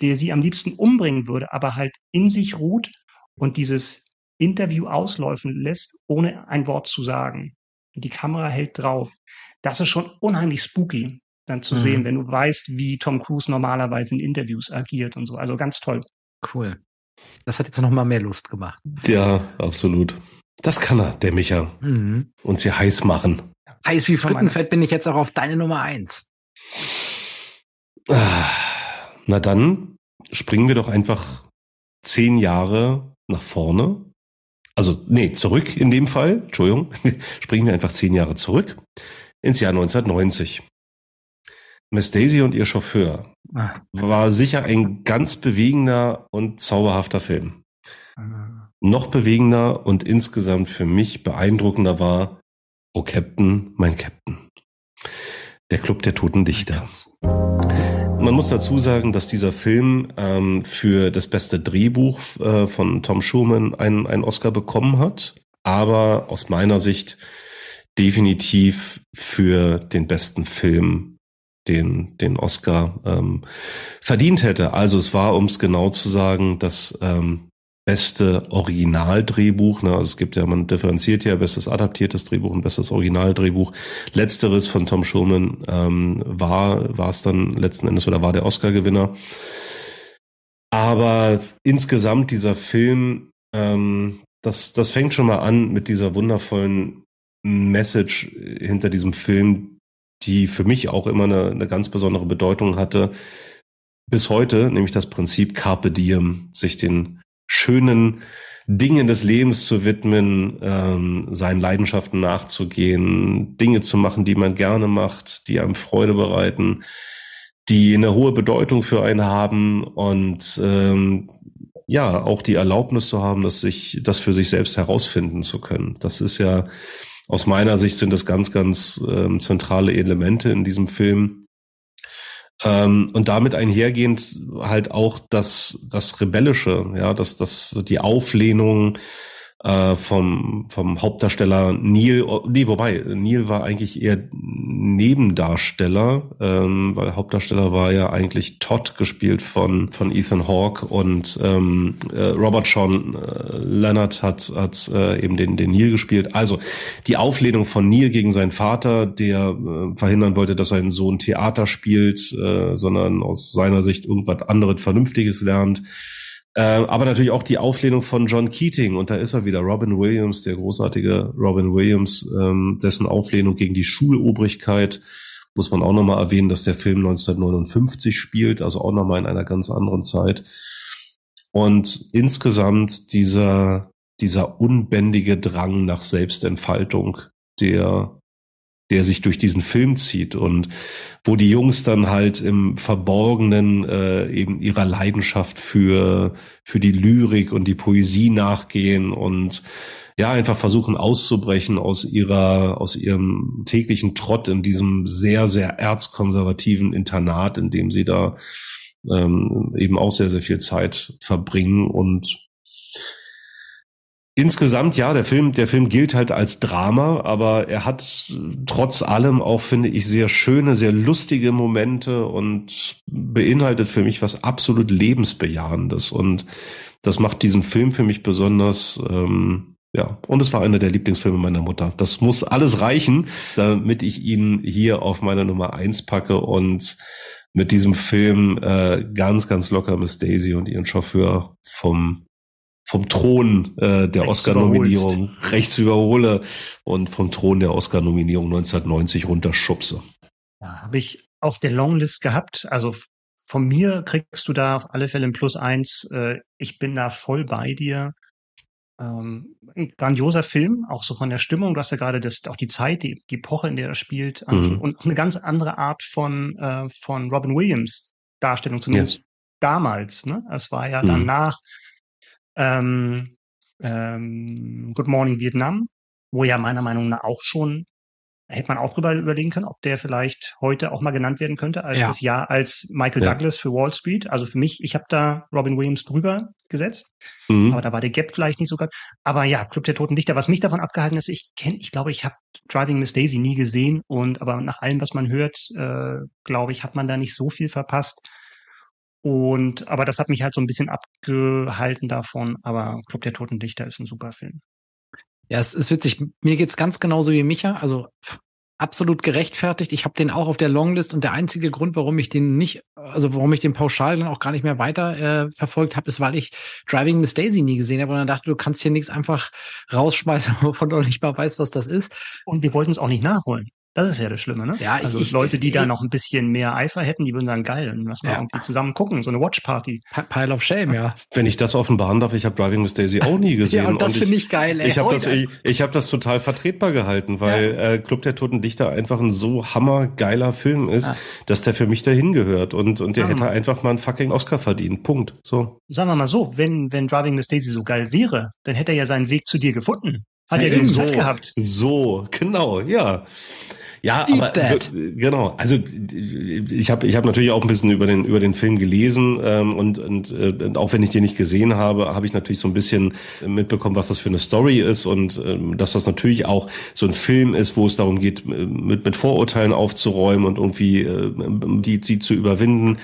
der sie am liebsten umbringen würde, aber halt in sich ruht und dieses Interview auslaufen lässt, ohne ein Wort zu sagen. Die Kamera hält drauf. Das ist schon unheimlich spooky, dann zu mhm. sehen, wenn du weißt, wie Tom Cruise normalerweise in Interviews agiert und so. Also ganz toll. Cool. Das hat jetzt noch mal mehr Lust gemacht. Ja, absolut. Das kann er, der Micha. Mhm. Uns hier heiß machen. Heiß wie Frittenfett bin ich jetzt auch auf deine Nummer eins. Ah, na dann springen wir doch einfach zehn Jahre nach vorne. Also, nee, zurück in dem Fall. Entschuldigung. Springen wir einfach zehn Jahre zurück ins Jahr 1990. Miss Daisy und ihr Chauffeur ah. war sicher ein ganz bewegender und zauberhafter Film. Ah. Noch bewegender und insgesamt für mich beeindruckender war Oh Captain, mein Captain. Der Club der Toten Dichter. Man muss dazu sagen, dass dieser Film ähm, für das beste Drehbuch äh, von Tom Schumann einen, einen Oscar bekommen hat, aber aus meiner Sicht definitiv für den besten Film den, den Oscar ähm, verdient hätte. Also es war, um es genau zu sagen, das ähm, beste Originaldrehbuch. Ne? Also es gibt ja, man differenziert ja bestes adaptiertes Drehbuch und bestes Originaldrehbuch. Letzteres von Tom Schulman ähm, war war es dann letzten Endes oder war der Oscar-Gewinner. Aber insgesamt dieser Film, ähm, das das fängt schon mal an mit dieser wundervollen Message hinter diesem Film, die für mich auch immer eine, eine ganz besondere Bedeutung hatte. Bis heute, nämlich das Prinzip Carpe Diem, sich den schönen Dingen des Lebens zu widmen, ähm, seinen Leidenschaften nachzugehen, Dinge zu machen, die man gerne macht, die einem Freude bereiten, die eine hohe Bedeutung für einen haben und ähm, ja, auch die Erlaubnis zu haben, dass sich das für sich selbst herausfinden zu können. Das ist ja aus meiner Sicht sind das ganz, ganz ähm, zentrale Elemente in diesem Film. Ähm, und damit einhergehend halt auch das, das Rebellische, ja, das, das, die Auflehnung äh, vom, vom Hauptdarsteller Neil, nee, wobei, Neil war eigentlich eher Nebendarsteller, ähm, weil Hauptdarsteller war ja eigentlich Todd gespielt von, von Ethan Hawke und ähm, äh, Robert Sean äh, Leonard hat, hat äh, eben den, den Neil gespielt. Also die Auflehnung von Neil gegen seinen Vater, der äh, verhindern wollte, dass sein Sohn Theater spielt, äh, sondern aus seiner Sicht irgendwas anderes Vernünftiges lernt äh, aber natürlich auch die Auflehnung von John Keating. Und da ist er wieder, Robin Williams, der großartige Robin Williams, ähm, dessen Auflehnung gegen die Schulobrigkeit. Muss man auch nochmal erwähnen, dass der Film 1959 spielt, also auch nochmal in einer ganz anderen Zeit. Und insgesamt dieser, dieser unbändige Drang nach Selbstentfaltung, der der sich durch diesen Film zieht und wo die Jungs dann halt im Verborgenen äh, eben ihrer Leidenschaft für für die Lyrik und die Poesie nachgehen und ja einfach versuchen auszubrechen aus ihrer aus ihrem täglichen Trott in diesem sehr sehr erzkonservativen Internat, in dem sie da ähm, eben auch sehr sehr viel Zeit verbringen und Insgesamt ja, der Film, der Film gilt halt als Drama, aber er hat trotz allem auch, finde ich, sehr schöne, sehr lustige Momente und beinhaltet für mich was absolut lebensbejahendes und das macht diesen Film für mich besonders. Ähm, ja, und es war einer der Lieblingsfilme meiner Mutter. Das muss alles reichen, damit ich ihn hier auf meine Nummer eins packe und mit diesem Film äh, ganz, ganz locker Miss Daisy und ihren Chauffeur vom vom Thron äh, der Oscar-Nominierung rechts überhole und vom Thron der Oscar-Nominierung 1990 runterschubse. Ja, habe ich auf der Longlist gehabt. Also von mir kriegst du da auf alle Fälle ein Plus eins. Äh, ich bin da voll bei dir. Ähm, ein grandioser Film, auch so von der Stimmung. Du hast ja gerade das, auch die Zeit, die, die Epoche, in der er spielt, mhm. und auch eine ganz andere Art von, äh, von Robin Williams Darstellung, zumindest ja. damals. Ne? Es war ja mhm. danach ähm, ähm, Good Morning Vietnam, wo ja meiner Meinung nach auch schon hätte man auch drüber überlegen können, ob der vielleicht heute auch mal genannt werden könnte als ja. das Jahr als Michael ja. Douglas für Wall Street. Also für mich, ich habe da Robin Williams drüber gesetzt, mhm. aber da war der Gap vielleicht nicht so ganz. Aber ja, Club der Toten Dichter, was mich davon abgehalten ist, ich kenne, ich glaube, ich habe Driving Miss Daisy nie gesehen und aber nach allem, was man hört, äh, glaube ich, hat man da nicht so viel verpasst. Und, aber das hat mich halt so ein bisschen abgehalten davon. Aber Club der Toten Dichter ist ein super Film. Ja, es ist witzig. Mir geht's ganz genauso wie Micha. Also absolut gerechtfertigt. Ich habe den auch auf der Longlist und der einzige Grund, warum ich den nicht, also warum ich den pauschal dann auch gar nicht mehr weiter äh, verfolgt habe, ist, weil ich Driving Miss Daisy nie gesehen habe und dann dachte, du kannst hier nichts einfach rausschmeißen, wovon du nicht mal weißt, was das ist. Und wir wollten es auch nicht nachholen. Das ist ja das Schlimme, ne? Ja, also ich, Leute, die ich, da noch ein bisschen mehr Eifer hätten, die würden sagen, geil, dann lass mal Ja. irgendwie zusammen gucken, so eine Watchparty. Pile of Shame, ja. Wenn ich das offenbaren darf, ich habe Driving Miss Daisy auch nie gesehen. ja, und das ich, finde ich geil. Ey. Ich habe das, ich, ich hab das total vertretbar gehalten, weil äh, Club der Toten Dichter einfach ein so hammergeiler Film ist, Ja. dass der für mich dahin gehört und und der Ja, hätte einfach mal einen fucking Oscar verdient. Punkt. So. Sagen wir mal so, wenn, wenn Driving Miss Daisy so geil wäre, dann hätte er ja seinen Weg zu dir gefunden. Hat er genug so, Zeit gehabt. So, genau, ja. Ja, Eat aber that. äh, genau. Also ich habe ich hab natürlich auch ein bisschen über den über den Film gelesen ähm, und und, äh, und auch wenn ich den nicht gesehen habe, habe ich natürlich so ein bisschen mitbekommen, was das für eine Story ist und ähm, dass das natürlich auch so ein Film ist, wo es darum geht, äh, mit mit Vorurteilen aufzuräumen und irgendwie äh, die sie zu überwinden.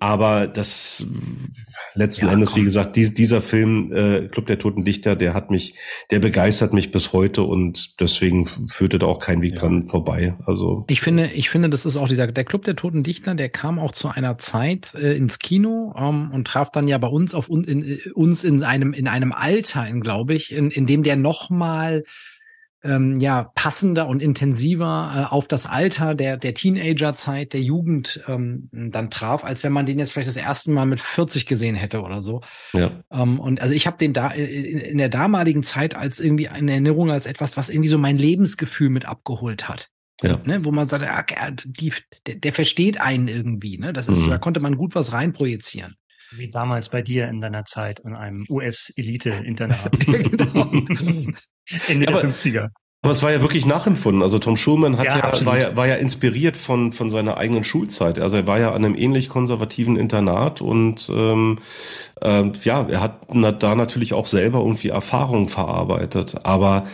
Aber das letzten Ja, Endes, komm. wie gesagt, dies, dieser Film äh, Club der Toten Dichter, der hat mich, der begeistert mich bis heute und deswegen führte da auch kein Weg dran vorbei. Also Ich finde, ich finde, das ist auch dieser, der Club der Toten Dichter, der kam auch zu einer Zeit äh, ins Kino ähm, und traf dann ja bei uns auf un, in, äh, uns in einem, in einem Alter, glaube ich, in, in dem der nochmal ähm, ja, passender und intensiver äh, auf das Alter der, der Teenagerzeit, der Jugend ähm, dann traf, als wenn man den jetzt vielleicht das erste Mal mit 40 gesehen hätte oder so. ja, Ähm, und also ich habe den da äh, in, in der damaligen Zeit als irgendwie eine Erinnerung als etwas, was irgendwie so mein Lebensgefühl mit abgeholt hat. ja, Ne, wo man sagt, ja, der, die, der, der versteht einen irgendwie. Ne? Das ist, Mhm. da konnte man gut was reinprojizieren. Wie damals bei dir in deiner Zeit in einem US-Elite-Internat. genau. Ende Aber- der 50er. Aber es war ja wirklich nachempfunden. Also Tom Schulman hat Ja, ja, war ja war ja inspiriert von von seiner eigenen Schulzeit. Also er war ja an einem ähnlich konservativen Internat und ähm, ähm, ja, er hat na, da natürlich auch selber irgendwie Erfahrungen verarbeitet. Aber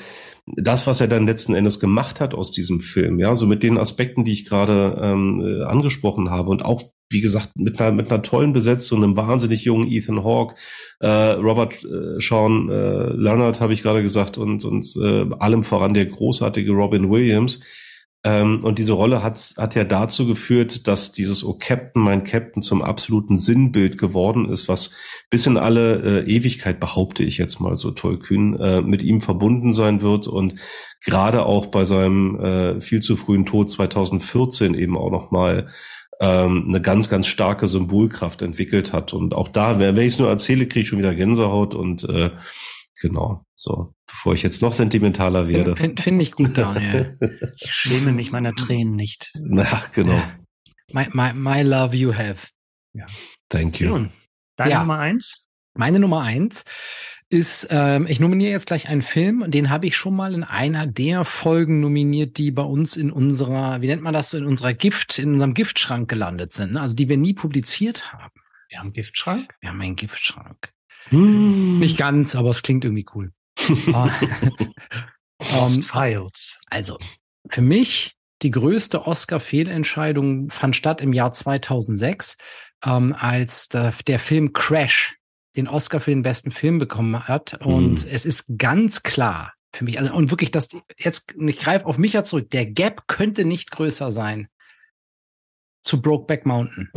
das, was er dann letzten Endes gemacht hat aus diesem Film, ja, so mit den Aspekten, die ich gerade ähm, äh, angesprochen habe und auch wie gesagt mit einer mit einer tollen Besetzung, einem wahnsinnig jungen Ethan Hawke, äh, Robert äh, Sean äh, Leonard habe ich gerade gesagt und und äh, allem voran der großartige Robin Williams. Ähm, und diese Rolle hat hat ja dazu geführt, dass dieses Oh Captain, mein Captain zum absoluten Sinnbild geworden ist, was bis in alle äh, Ewigkeit behaupte ich jetzt mal so tollkühn äh, mit ihm verbunden sein wird und gerade auch bei seinem äh, viel zu frühen Tod 2014 eben auch noch mal ähm, eine ganz, ganz starke Symbolkraft entwickelt hat. Und auch da, wenn ich es nur erzähle, kriege ich schon wieder Gänsehaut und äh, genau, so, bevor ich jetzt noch sentimentaler werde. Finde find ich gut, Daniel. Ich schäme mich meiner Tränen nicht. Na, genau. My, my, my love you have. Thank you. Nun, deine Ja. Nummer eins? Meine Nummer eins ist, ähm, ich nominiere jetzt gleich einen Film, den habe ich schon mal in einer der Folgen nominiert, die bei uns in unserer, wie nennt man das so, in unserer Gift, in unserem Giftschrank gelandet sind, ne? also die wir nie publiziert haben. Wir haben Giftschrank. Wir haben einen Giftschrank. Hm. Nicht ganz, aber es klingt irgendwie cool. Ah. Lost Ähm, Files. Also, für mich die größte Oscar-Fehlentscheidung fand statt im Jahr 2006, ähm, als der, der Film Crash den Oscar für den besten Film bekommen hat. Und Mhm. es ist ganz klar für mich, also und wirklich, das jetzt, ich greife auf Micha zurück, der Gap könnte nicht größer sein zu Brokeback Mountain.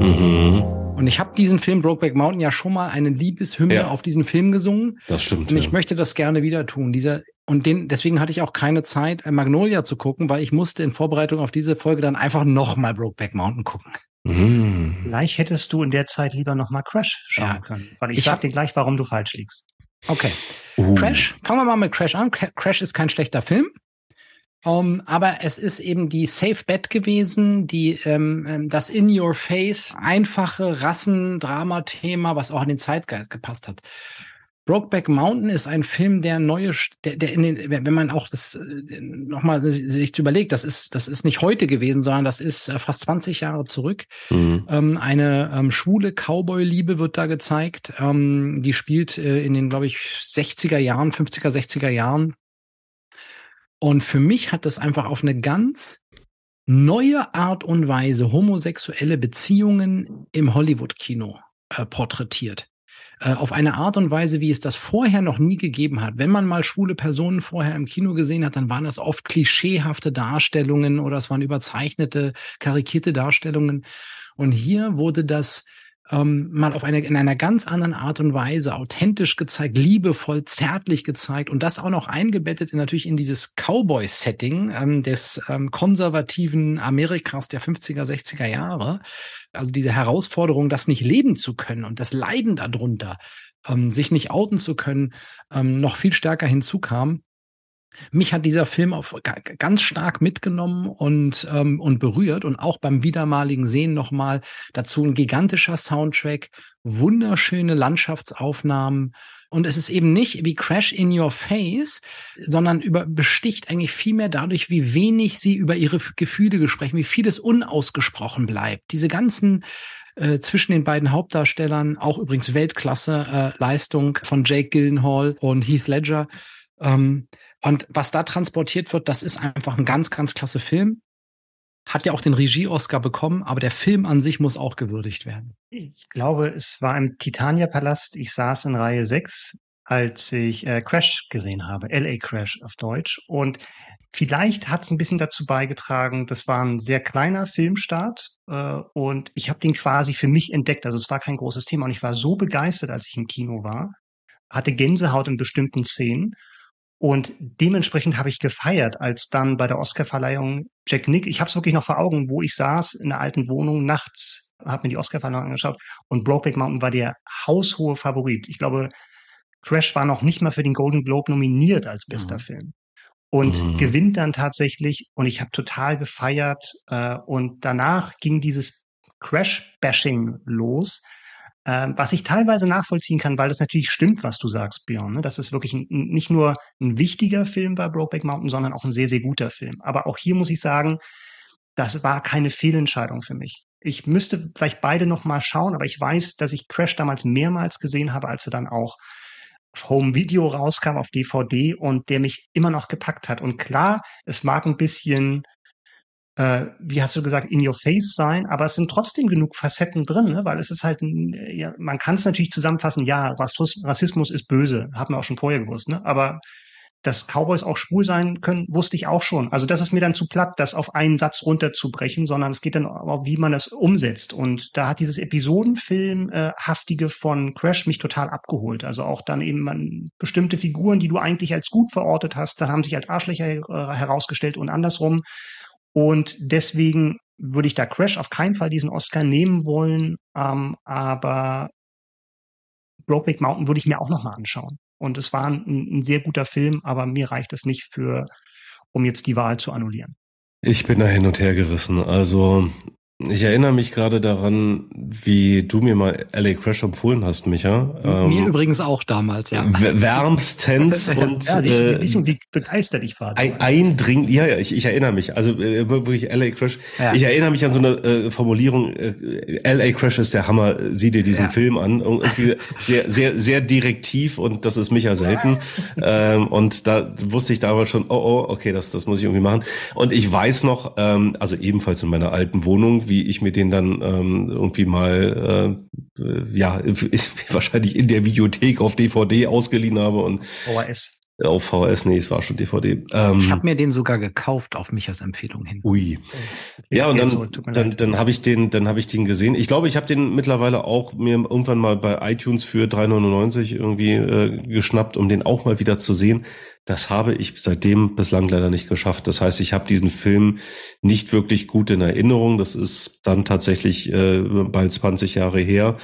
Mhm. Und ich habe diesen Film Brokeback Mountain ja schon mal eine Liebeshymne Ja. auf diesen Film gesungen. Das stimmt. Und ich ja. möchte das gerne wieder tun. Dieser, und den, deswegen hatte ich auch keine Zeit, äh, Magnolia zu gucken, weil ich musste in Vorbereitung auf diese Folge dann einfach nochmal Brokeback Mountain gucken. Mhm. Vielleicht hättest du in der Zeit lieber noch mal Crash schauen Ja. können. Weil ich, Ich sag dir gleich, warum du falsch liegst. Okay. Uh. Crash, fangen wir mal mit Crash an. Cra- Crash ist kein schlechter Film. Um, aber es ist eben die Safe Bet gewesen, die ähm, ähm, das in your face einfache Rassendrama-Thema, was auch in den Zeitgeist gepasst hat. Brokeback Mountain ist ein Film, der neue, der, der in den, wenn man auch das äh, nochmal sich überlegt, das ist das ist nicht heute gewesen, sondern das ist äh, fast 20 Jahre zurück. Mhm. Ähm, eine ähm, schwule Cowboy-Liebe wird da gezeigt. Ähm, die spielt äh, in den, glaube ich, 60er Jahren, 50er, 60er Jahren. Und für mich hat das einfach auf eine ganz neue Art und Weise homosexuelle Beziehungen im Hollywood-Kino äh, porträtiert. Äh, auf eine Art und Weise, wie es das vorher noch nie gegeben hat. Wenn man mal schwule Personen vorher im Kino gesehen hat, dann waren das oft klischeehafte Darstellungen oder es waren überzeichnete, karikierte Darstellungen. Und hier wurde das ähm, mal auf eine, in einer ganz anderen Art und Weise authentisch gezeigt, liebevoll, zärtlich gezeigt und das auch noch eingebettet in, natürlich in dieses Cowboy-Setting ähm, des ähm, konservativen Amerikas der 50er, 60er Jahre. Also diese Herausforderung, das nicht leben zu können und das Leiden darunter, ähm, sich nicht outen zu können, ähm, noch viel stärker hinzukam. Mich hat dieser Film auf ganz stark mitgenommen und ähm, und berührt und auch beim wiedermaligen Sehen nochmal dazu ein gigantischer Soundtrack, wunderschöne Landschaftsaufnahmen und es ist eben nicht wie Crash in Your Face, sondern über besticht eigentlich viel mehr dadurch, wie wenig sie über ihre Gefühle gesprochen, wie vieles unausgesprochen bleibt. Diese ganzen äh, zwischen den beiden Hauptdarstellern, auch übrigens Weltklasse äh, Leistung von Jake Gyllenhaal und Heath Ledger. Ähm, und was da transportiert wird, das ist einfach ein ganz, ganz klasse Film. Hat ja auch den Regie-Oscar bekommen, aber der Film an sich muss auch gewürdigt werden. Ich glaube, es war im Titania-Palast. Ich saß in Reihe 6, als ich äh, Crash gesehen habe, LA Crash auf Deutsch. Und vielleicht hat es ein bisschen dazu beigetragen, das war ein sehr kleiner Filmstart äh, und ich habe den quasi für mich entdeckt. Also es war kein großes Thema und ich war so begeistert, als ich im Kino war, hatte Gänsehaut in bestimmten Szenen und dementsprechend habe ich gefeiert, als dann bei der Oscarverleihung Jack Nick, ich habe es wirklich noch vor Augen, wo ich saß in der alten Wohnung nachts, habe mir die Oscarverleihung angeschaut und Brokeback Mountain war der haushohe Favorit. Ich glaube, Crash war noch nicht mal für den Golden Globe nominiert als bester mhm. Film und mhm. gewinnt dann tatsächlich und ich habe total gefeiert äh, und danach ging dieses Crash-Bashing los, ähm, was ich teilweise nachvollziehen kann, weil das natürlich stimmt, was du sagst, Björn. Ne? Das ist wirklich ein, nicht nur ein wichtiger Film bei Brokeback Mountain, sondern auch ein sehr, sehr guter Film. Aber auch hier muss ich sagen, das war keine Fehlentscheidung für mich. Ich müsste vielleicht beide noch mal schauen, aber ich weiß, dass ich Crash damals mehrmals gesehen habe, als er dann auch auf Home Video rauskam auf DVD und der mich immer noch gepackt hat. Und klar, es mag ein bisschen äh, wie hast du gesagt, in your face sein, aber es sind trotzdem genug Facetten drin, ne? weil es ist halt, ja, man kann es natürlich zusammenfassen, ja, Rassismus ist böse, haben wir auch schon vorher gewusst, ne? aber dass Cowboys auch schwul sein können, wusste ich auch schon. Also das ist mir dann zu platt, das auf einen Satz runterzubrechen, sondern es geht dann auch, wie man das umsetzt. Und da hat dieses Episodenfilmhaftige äh, von Crash mich total abgeholt. Also auch dann eben man, bestimmte Figuren, die du eigentlich als gut verortet hast, dann haben sich als Arschlöcher äh, herausgestellt und andersrum. Und deswegen würde ich da Crash auf keinen Fall diesen Oscar nehmen wollen, ähm, aber Brokeback Mountain würde ich mir auch nochmal anschauen. Und es war ein, ein, sehr guter Film, aber mir reicht es nicht für, um jetzt die Wahl zu annullieren. Ich bin da hin und her gerissen. Also ich erinnere mich gerade daran, wie du mir mal LA Crash empfohlen hast, Micha. Ähm, mir übrigens auch damals, ja. Wärmstens und ja, ich, äh, wissen, wie begeistert ich war. Ein, eindringlich, ja, ja, ich, ich erinnere mich. Also äh, wirklich LA Crash. Ja. Ich erinnere mich an so eine äh, Formulierung, äh, LA Crash ist der Hammer, sieh dir diesen ja. Film an. Irgendwie sehr, sehr, sehr direktiv und das ist Micha selten. ähm, und da wusste ich damals schon, oh, oh, okay, das, das muss ich irgendwie machen. Und ich weiß noch, ähm, also ebenfalls in meiner alten Wohnung, wie ich mir den dann ähm, irgendwie mal äh, ja wahrscheinlich in der Videothek auf DVD ausgeliehen habe und VHS. Auf VHS, nee, es war schon DVD. Ähm, ich habe mir den sogar gekauft auf mich als Empfehlung hin. Ui. Ja, und dann, dann, dann habe ich den, dann habe ich den gesehen. Ich glaube, ich habe den mittlerweile auch mir irgendwann mal bei iTunes für 3,99 irgendwie äh, geschnappt, um den auch mal wieder zu sehen. Das habe ich seitdem bislang leider nicht geschafft. Das heißt, ich habe diesen Film nicht wirklich gut in Erinnerung. Das ist dann tatsächlich äh, bald 20 Jahre her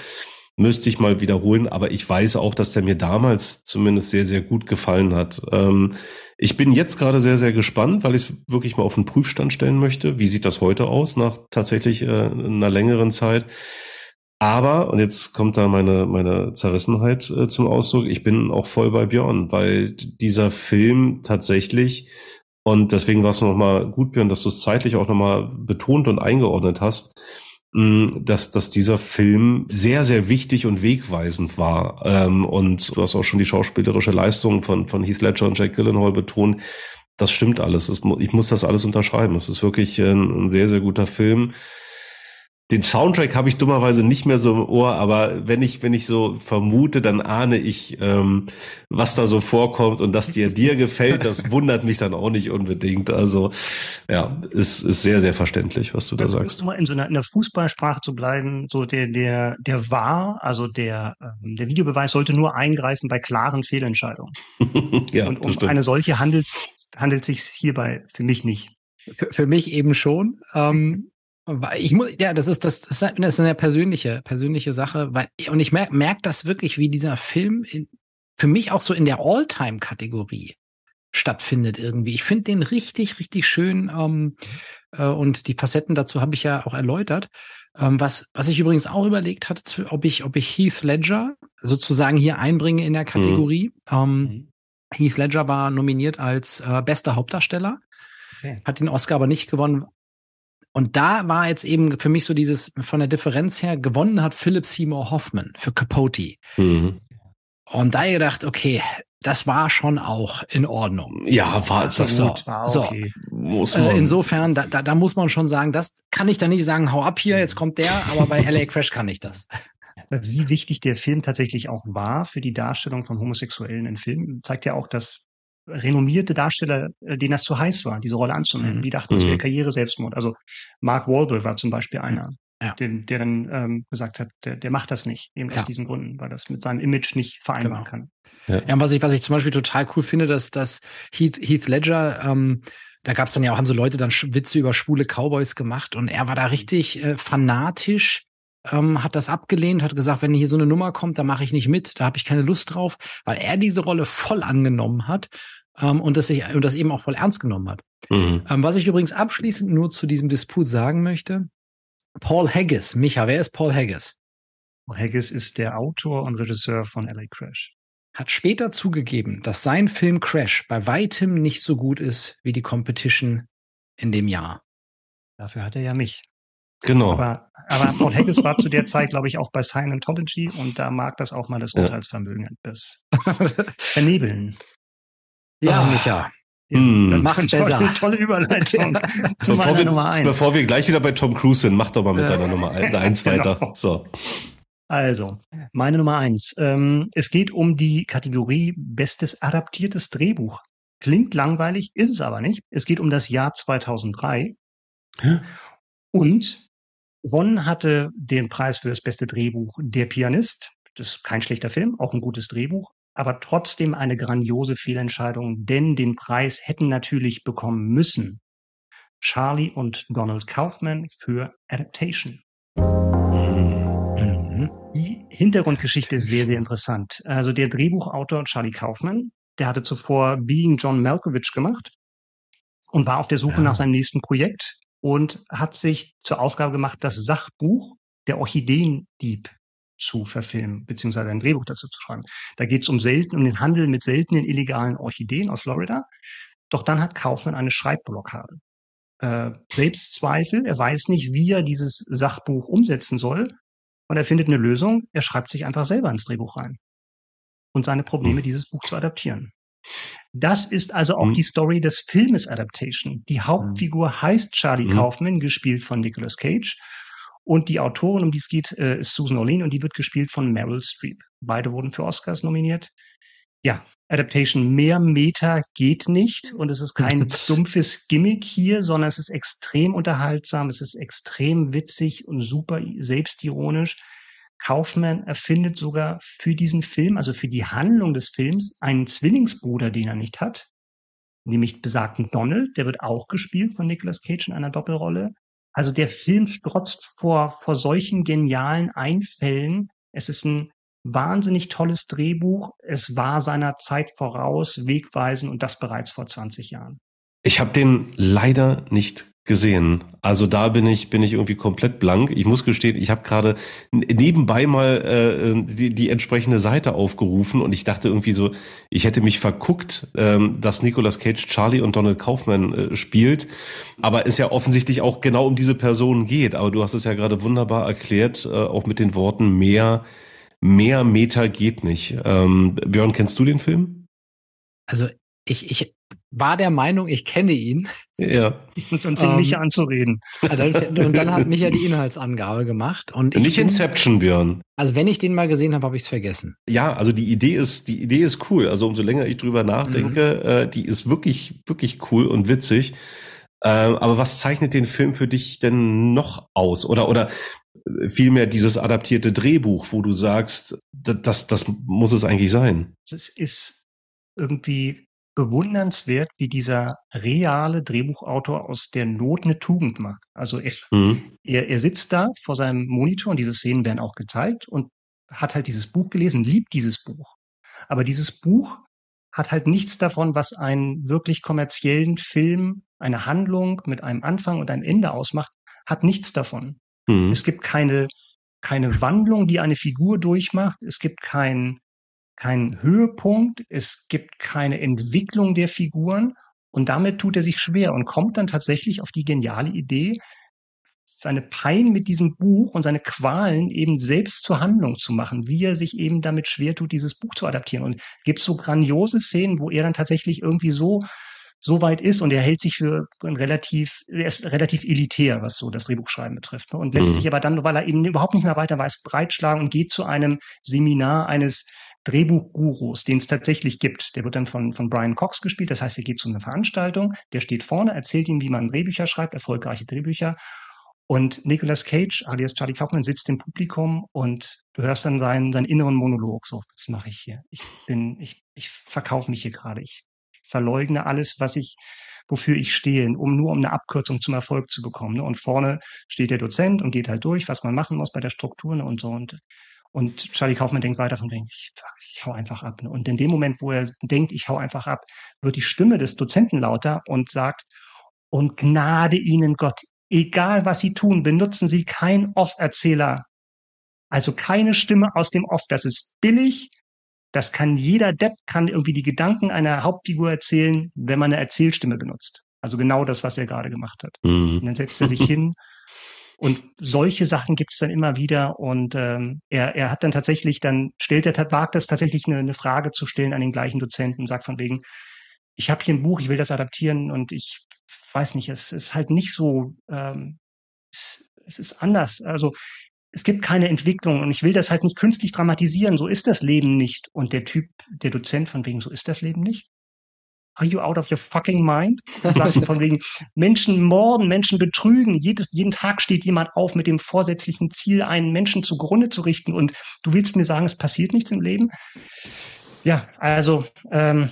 müsste ich mal wiederholen, aber ich weiß auch, dass der mir damals zumindest sehr, sehr gut gefallen hat. Ähm, ich bin jetzt gerade sehr, sehr gespannt, weil ich es wirklich mal auf den Prüfstand stellen möchte. Wie sieht das heute aus, nach tatsächlich äh, einer längeren Zeit? Aber, und jetzt kommt da meine, meine Zerrissenheit äh, zum Ausdruck, ich bin auch voll bei Björn, weil dieser Film tatsächlich, und deswegen war es nochmal gut, Björn, dass du es zeitlich auch nochmal betont und eingeordnet hast, dass, dass dieser Film sehr, sehr wichtig und wegweisend war. Ähm, und du hast auch schon die schauspielerische Leistung von, von Heath Ledger und Jack Gyllenhaal betont. das stimmt alles. Ich muss das alles unterschreiben. Es ist wirklich ein, ein sehr, sehr guter Film. Den Soundtrack habe ich dummerweise nicht mehr so im Ohr, aber wenn ich wenn ich so vermute, dann ahne ich, ähm, was da so vorkommt und dass dir dir gefällt, das wundert mich dann auch nicht unbedingt. Also ja, ist ist sehr sehr verständlich, was du da also, sagst. Um in so einer, in der Fußballsprache zu bleiben, so der der der war, also der ähm, der Videobeweis sollte nur eingreifen bei klaren Fehlentscheidungen. ja, und um eine solche handelt handelt sich hierbei für mich nicht. Für, für mich eben schon. Ähm, ich muss, ja, das ist das, das ist eine persönliche, persönliche Sache, weil und ich merke merk das wirklich, wie dieser Film in, für mich auch so in der All-Time-Kategorie stattfindet irgendwie. Ich finde den richtig, richtig schön ähm, äh, und die Facetten dazu habe ich ja auch erläutert. Ähm, was, was ich übrigens auch überlegt hatte, ob ich, ob ich Heath Ledger sozusagen hier einbringe in der mhm. Kategorie. Mhm. Ähm, mhm. Heath Ledger war nominiert als äh, bester Hauptdarsteller. Okay. Hat den Oscar aber nicht gewonnen, und da war jetzt eben für mich so dieses, von der Differenz her, gewonnen hat Philip Seymour Hoffman für Capote. Mhm. Und da gedacht, okay, das war schon auch in Ordnung. Ja, war das so, war okay. So. Muss man. Äh, insofern, da, da, da muss man schon sagen, das kann ich da nicht sagen, hau ab hier, jetzt kommt der, aber bei LA Crash kann ich das. Wie wichtig der Film tatsächlich auch war für die Darstellung von Homosexuellen in Filmen, zeigt ja auch, dass renommierte Darsteller, äh, denen das zu heiß war, diese Rolle anzunehmen. Mhm. Die dachten, es wäre mhm. Karriere Selbstmord. Also Mark Wahlberg war zum Beispiel einer, ja. der, der dann ähm, gesagt hat, der, der macht das nicht, eben ja. aus diesen Gründen, weil das mit seinem Image nicht vereinbaren genau. kann. Ja. ja, und was ich, was ich zum Beispiel total cool finde, dass, dass Heath, Heath Ledger, ähm, da gab es dann ja auch, haben so Leute dann Witze über schwule Cowboys gemacht und er war da richtig äh, fanatisch ähm, hat das abgelehnt, hat gesagt, wenn hier so eine Nummer kommt, da mache ich nicht mit, da habe ich keine Lust drauf, weil er diese Rolle voll angenommen hat ähm, und, das, und das eben auch voll ernst genommen hat. Mhm. Ähm, was ich übrigens abschließend nur zu diesem Disput sagen möchte, Paul Haggis, Micha, wer ist Paul Haggis? Paul Haggis ist der Autor und Regisseur von LA Crash. Hat später zugegeben, dass sein Film Crash bei weitem nicht so gut ist wie die Competition in dem Jahr. Dafür hat er ja mich. Genau. Aber, aber Paul Haggis war zu der Zeit, glaube ich, auch bei Scientology und da mag das auch mal das Urteilsvermögen etwas vernebeln. Ja, oh, Micha. Ja, hm. Macht's besser. Tolle, tolle Überleitung zu bevor, wir, Nummer eins. bevor wir gleich wieder bei Tom Cruise sind, mach doch mal mit ja. deiner Nummer eins genau. weiter. So. Also, meine Nummer eins. Ähm, es geht um die Kategorie Bestes adaptiertes Drehbuch. Klingt langweilig, ist es aber nicht. Es geht um das Jahr 2003. Hä? Und gewonnen hatte den Preis für das beste Drehbuch Der Pianist. Das ist kein schlechter Film, auch ein gutes Drehbuch aber trotzdem eine grandiose Fehlentscheidung, denn den Preis hätten natürlich bekommen müssen Charlie und Donald Kaufman für Adaptation. Mhm. Die Hintergrundgeschichte ist sehr, sehr interessant. Also der Drehbuchautor Charlie Kaufman, der hatte zuvor Being John Malkovich gemacht und war auf der Suche nach seinem nächsten Projekt und hat sich zur Aufgabe gemacht, das Sachbuch der Orchideendieb zu verfilmen, beziehungsweise ein Drehbuch dazu zu schreiben. Da geht es um selten, um den Handel mit seltenen illegalen Orchideen aus Florida. Doch dann hat Kaufmann eine Schreibblockade. Äh, Selbstzweifel, er weiß nicht, wie er dieses Sachbuch umsetzen soll. Und er findet eine Lösung, er schreibt sich einfach selber ins Drehbuch rein. Und seine Probleme, dieses Buch zu adaptieren. Das ist also auch mhm. die Story des Filmes Adaptation. Die Hauptfigur heißt Charlie mhm. Kaufman, gespielt von Nicolas Cage. Und die Autorin, um die es geht, äh, ist Susan Orlean und die wird gespielt von Meryl Streep. Beide wurden für Oscars nominiert. Ja, Adaptation mehr Meta geht nicht und es ist kein dumpfes Gimmick hier, sondern es ist extrem unterhaltsam, es ist extrem witzig und super selbstironisch. Kaufman erfindet sogar für diesen Film, also für die Handlung des Films, einen Zwillingsbruder, den er nicht hat, nämlich besagten Donald, der wird auch gespielt von Nicolas Cage in einer Doppelrolle. Also der Film strotzt vor, vor solchen genialen Einfällen. Es ist ein wahnsinnig tolles Drehbuch. Es war seiner Zeit voraus, wegweisend und das bereits vor 20 Jahren. Ich habe den leider nicht gesehen. Also da bin ich bin ich irgendwie komplett blank. Ich muss gestehen, ich habe gerade nebenbei mal äh, die, die entsprechende Seite aufgerufen und ich dachte irgendwie so, ich hätte mich verguckt, ähm, dass Nicolas Cage Charlie und Donald Kaufman äh, spielt, aber es ja offensichtlich auch genau um diese Personen geht. Aber du hast es ja gerade wunderbar erklärt, äh, auch mit den Worten mehr mehr Meter geht nicht. Ähm, Björn, kennst du den Film? Also ich ich war der Meinung, ich kenne ihn. Ja. Und dann fing Ähm, Micha an zu reden. Und dann hat Micha die Inhaltsangabe gemacht. Und ich Nicht bin, Inception, Björn. Also wenn ich den mal gesehen habe, habe ich es vergessen. Ja, also die Idee ist, die Idee ist cool. Also umso länger ich drüber nachdenke, äh, die ist wirklich, wirklich cool und witzig. Ähm, aber was zeichnet den Film für dich denn noch aus? Oder, oder vielmehr dieses adaptierte Drehbuch, wo du sagst, da- das, das muss es eigentlich sein. Es ist irgendwie bewundernswert, wie dieser reale Drehbuchautor aus der Not eine Tugend macht. Also er, Mhm. er, er sitzt da vor seinem Monitor und diese Szenen werden auch gezeigt und hat halt dieses Buch gelesen, liebt dieses Buch. Aber dieses Buch hat halt nichts davon, was einen wirklich kommerziellen Film, eine Handlung mit einem Anfang und einem Ende ausmacht, hat nichts davon. Mhm. Es gibt keine, keine Wandlung, die eine Figur durchmacht. Es gibt keinen keinen Höhepunkt. Es gibt keine Entwicklung der Figuren. Und damit tut er sich schwer und kommt dann tatsächlich auf die geniale Idee, seine Pein mit diesem Buch und seine Qualen eben selbst zur Handlung zu machen, wie er sich eben damit schwer tut, dieses Buch zu adaptieren. Und es gibt so grandiose Szenen, wo er dann tatsächlich irgendwie so so weit ist und er hält sich für relativ, er ist relativ elitär, was so das Drehbuchschreiben betrifft. Ne? Und lässt Mhm. sich aber dann, weil er eben überhaupt nicht mehr weiter weiß, breitschlagen und geht zu einem Seminar eines Drehbuchgurus, den es tatsächlich gibt. Der wird dann von, von Brian Cox gespielt. Das heißt, er geht zu einer Veranstaltung, der steht vorne, erzählt ihm, wie man Drehbücher schreibt, erfolgreiche Drehbücher. Und Nicolas Cage, alias Charlie Kaufman, sitzt im Publikum und du hörst dann seinen, seinen inneren Monolog. So, was mache ich hier? Ich bin, ich, ich verkaufe mich hier gerade. Ich verleugne alles, was ich, wofür ich stehe, um nur um eine Abkürzung zum Erfolg zu bekommen. Ne? Und vorne steht der Dozent und geht halt durch, was man machen muss bei der Struktur ne? und so. Und, und Charlie Kaufmann denkt weiter von wegen, ich, ich hau einfach ab. Ne? Und in dem Moment, wo er denkt, ich hau einfach ab, wird die Stimme des Dozenten lauter und sagt, und Gnade ihnen Gott, egal was sie tun, benutzen sie kein Off-Erzähler. Also keine Stimme aus dem Off. Das ist billig. Das kann jeder Depp, kann irgendwie die Gedanken einer Hauptfigur erzählen, wenn man eine Erzählstimme benutzt. Also genau das, was er gerade gemacht hat. Mhm. Und dann setzt er sich hin. Und solche Sachen gibt es dann immer wieder. Und ähm, er, er hat dann tatsächlich, dann stellt er, wagt es tatsächlich eine, eine Frage zu stellen an den gleichen Dozenten und sagt von wegen, ich habe hier ein Buch, ich will das adaptieren und ich weiß nicht, es ist halt nicht so, ähm, es, es ist anders. Also es gibt keine Entwicklung und ich will das halt nicht künstlich dramatisieren. So ist das Leben nicht. Und der Typ, der Dozent von wegen, so ist das Leben nicht. Are you out of your fucking mind? Und sagt von wegen, Menschen morden, Menschen betrügen. Jedes, jeden Tag steht jemand auf mit dem vorsätzlichen Ziel, einen Menschen zugrunde zu richten. Und du willst mir sagen, es passiert nichts im Leben? Ja, also ähm,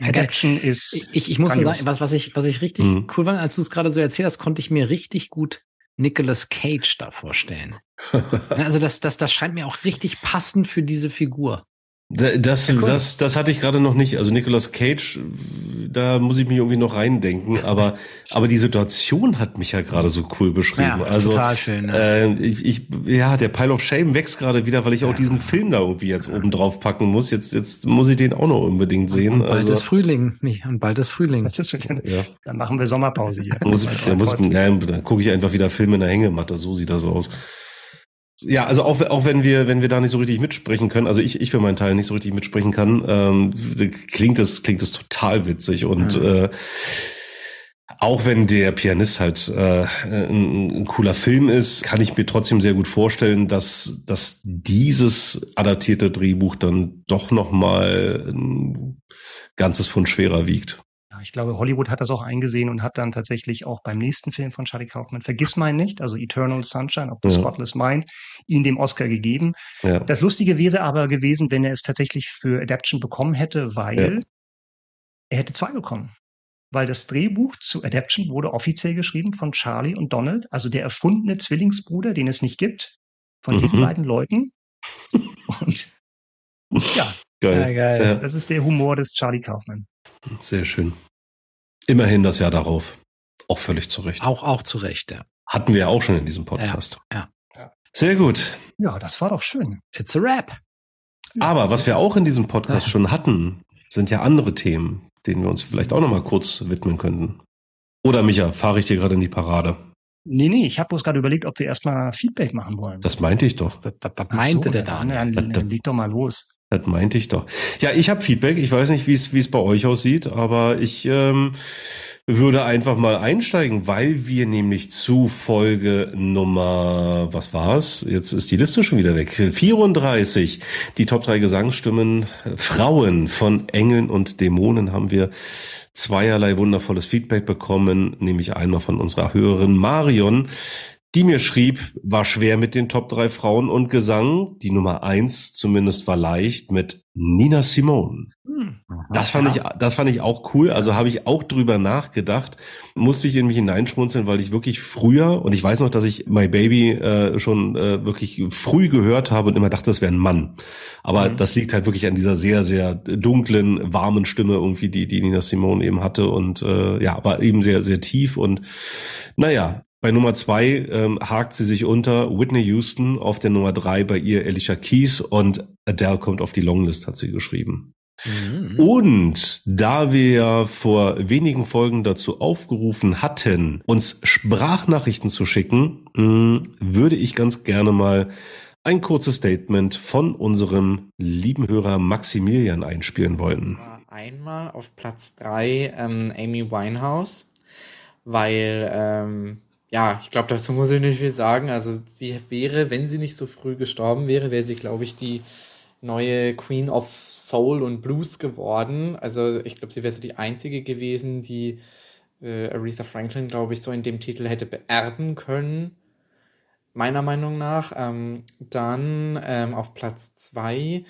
Adaption ist. Ich, ich muss nur sagen, was, was ich, was ich richtig Mhm. cool fand, als du es gerade so erzählt hast, konnte ich mir richtig gut Nicolas Cage da vorstellen. Also das, das, das scheint mir auch richtig passend für diese Figur. Da- Das, Ja, cool. das, das hatte ich gerade noch nicht. Also Nicolas Cage, da muss ich mich irgendwie noch reindenken. Aber, aber die Situation hat mich ja gerade so cool beschrieben. Ja, ist also, total schön. Ne? äh, ich, ich, ja, der Pile of Shame wächst gerade wieder, weil ich auch diesen Film da irgendwie jetzt oben drauf packen muss. Jetzt, jetzt muss ich den auch noch unbedingt sehen. und bald Also, ist Frühling. Nicht, und bald ist Frühling. Das ist, ja, dann machen wir Sommerpause hier. muss, da muss, ja, dann gucke ich einfach wieder Filme in der Hängematte. So sieht das aus. Ja, also auch, auch wenn wir, wenn wir da nicht so richtig mitsprechen können, also ich, ich für meinen Teil nicht so richtig mitsprechen kann, ähm, klingt es, klingt es total witzig und Mhm. äh, auch wenn der Pianist halt äh, ein, ein cooler Film ist, kann ich mir trotzdem sehr gut vorstellen, dass, dass dieses adaptierte Drehbuch dann doch noch mal ein ganzes Pfund schwerer wiegt. Ja, ich glaube, Hollywood hat das auch eingesehen und hat dann tatsächlich auch beim nächsten Film von Charlie Kaufman, Vergiss meinen nicht, also Eternal Sunshine of the Ja. Spotless Mind, ihn dem Oscar gegeben. Ja. Das Lustige wäre aber gewesen, wenn er es tatsächlich für Adaption bekommen hätte, weil er hätte zwei bekommen. Weil das Drehbuch zu Adaption wurde offiziell geschrieben von Charlie und Donald, also der erfundene Zwillingsbruder, den es nicht gibt, von diesen Mhm. beiden Leuten. Und ja, Geil. geil. Ja. das ist der Humor des Charlie Kaufman. Sehr schön. Immerhin das Jahr darauf. Auch völlig zu Recht. Auch, auch zu Recht, ja. Hatten wir ja auch schon in diesem Podcast. Ja, ja. Sehr gut. Ja, das war doch schön. It's a rap. Aber was wir auch in diesem Podcast schon hatten, sind ja andere Themen, denen wir uns vielleicht auch noch mal kurz widmen könnten. Oder Micha, fahre ich dir gerade in die Parade? Nee, nee, ich habe bloß gerade überlegt, ob wir erstmal Feedback machen wollen. Das meinte ich doch. Das, das, das meinte so, der dann, Daniel. dann, dann leg doch mal los. Das meinte ich doch. Ja, ich habe Feedback. Ich weiß nicht, wie es wie es bei euch aussieht, aber ich ähm, würde einfach mal einsteigen, weil wir nämlich zu Folge Nummer, was war's? Jetzt ist die Liste schon wieder weg. 34. Die Top 3 Gesangsstimmen Frauen von Engeln und Dämonen haben wir zweierlei wundervolles Feedback bekommen, nämlich einmal von unserer Hörerin Marion, die mir schrieb, war schwer mit den Top 3 Frauen und Gesang. Die Nummer eins zumindest war leicht mit Nina Simone. Hm. Das fand ich, das fand ich auch cool. Also habe ich auch drüber nachgedacht, musste ich in mich hineinschmunzeln, weil ich wirklich früher und ich weiß noch, dass ich My Baby äh, schon äh, wirklich früh gehört habe und immer dachte, das wäre ein Mann. Aber mhm. das liegt halt wirklich an dieser sehr, sehr dunklen, warmen Stimme irgendwie, die die Nina Simone eben hatte und äh, ja, aber eben sehr, sehr tief und naja, bei Nummer zwei ähm, hakt sie sich unter Whitney Houston, auf der Nummer drei bei ihr Alicia Keys und Adele kommt auf die Longlist, hat sie geschrieben. Mhm. Und da wir ja vor wenigen Folgen dazu aufgerufen hatten, uns Sprachnachrichten zu schicken, mh, mm, würde ich ganz gerne mal ein kurzes Statement von unserem lieben Hörer Maximilian einspielen wollen. Einmal auf Platz drei ähm, Amy Winehouse, weil ähm, ja, ich glaube, dazu muss ich nicht viel sagen. Also sie wäre, wenn sie nicht so früh gestorben wäre, wäre sie, glaube ich, die neue Queen of Soul und Blues geworden. Also ich glaube, sie wäre so die einzige gewesen, die äh, Aretha Franklin, glaube ich, so in dem Titel hätte beerben können. Meiner Meinung nach. Ähm, dann ähm, auf Platz 2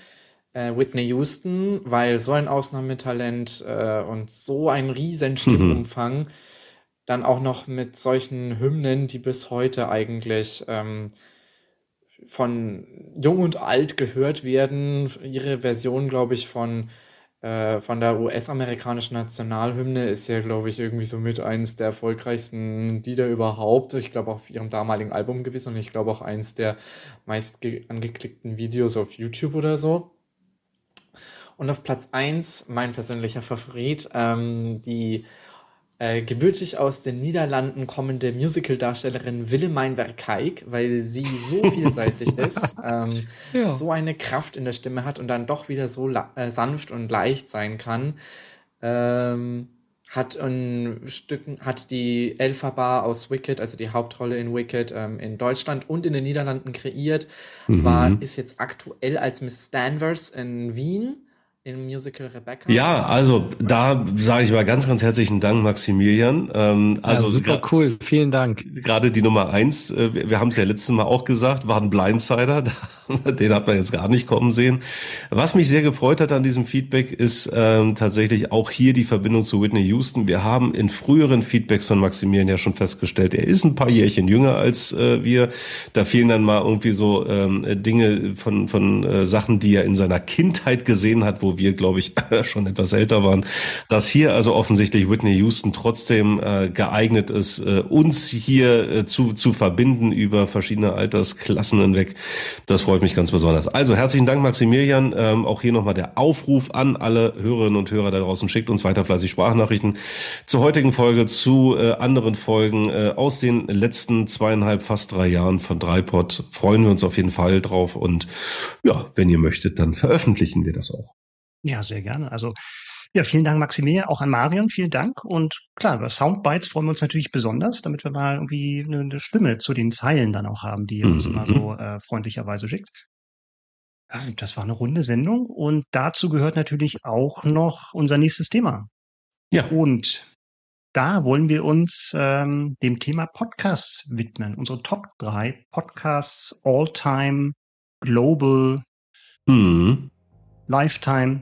äh, Whitney Houston, weil so ein Ausnahmetalent äh, und so ein riesen Stimmumfang. Mhm dann auch noch mit solchen Hymnen, die bis heute eigentlich ähm, von jung und alt gehört werden. Ihre Version, glaube ich, von, äh, von der US-amerikanischen Nationalhymne ist ja, glaube ich, irgendwie so mit eines der erfolgreichsten Lieder überhaupt. Ich glaube auf ihrem damaligen Album gewesen und ich glaube auch eins der meist angeklickten Videos auf YouTube oder so. Und auf Platz 1, mein persönlicher Favorit, ähm, die äh, gebürtig aus den Niederlanden kommende Musical-Darstellerin Willemijn Verkijk, weil sie so vielseitig ist, ähm, ja. so eine Kraft in der Stimme hat und dann doch wieder so äh, sanft und leicht sein kann. Ähm, hat in Stücken, hat die Elphaba aus Wicked, also die Hauptrolle in Wicked, ähm, in Deutschland und in den Niederlanden kreiert, mhm. war, ist jetzt aktuell als Miss Stanvers in Wien im Musical Rebecca. Ja, also da sage ich mal ganz, ganz herzlichen Dank, Maximilian. Ähm, also ja, super cool, vielen Dank. Gerade die Nummer eins, äh, wir haben es ja letztes Mal auch gesagt, war ein Blindsider, den hat man jetzt gar nicht kommen sehen. Was mich sehr gefreut hat an diesem Feedback ist ähm, tatsächlich auch hier die Verbindung zu Whitney Houston. Wir haben in früheren Feedbacks von Maximilian ja schon festgestellt, er ist ein paar Jährchen jünger als äh, wir. Da fehlen dann mal irgendwie so ähm, Dinge von, von äh, Sachen, die er in seiner Kindheit gesehen hat, wo wir, glaube ich, schon etwas älter waren, dass hier also offensichtlich Whitney Houston trotzdem äh, geeignet ist, äh, uns hier äh, zu, zu verbinden über verschiedene Altersklassen hinweg. Das freut mich ganz besonders. Also herzlichen Dank, Maximilian. Ähm, auch hier nochmal der Aufruf an alle Hörerinnen und Hörer da draußen. Schickt uns weiter fleißig Sprachnachrichten zur heutigen Folge, zu äh, anderen Folgen äh, aus den letzten zweieinhalb, fast drei Jahren von Dreipod. Freuen wir uns auf jeden Fall drauf. Und ja, wenn ihr möchtet, dann veröffentlichen wir das auch. Ja, sehr gerne. Also ja, vielen Dank, Maximilian, auch an Marion, vielen Dank. Und klar, über Soundbites freuen wir uns natürlich besonders, damit wir mal irgendwie eine, eine Stimme zu den Zeilen dann auch haben, die ihr uns immer so mhm. äh, freundlicherweise schickt. Ja, das war eine runde Sendung und dazu gehört natürlich auch noch unser nächstes Thema. Ja. Und da wollen wir uns ähm, dem Thema Podcasts widmen. Unsere Top 3 Podcasts All-Time, Global, mhm. Lifetime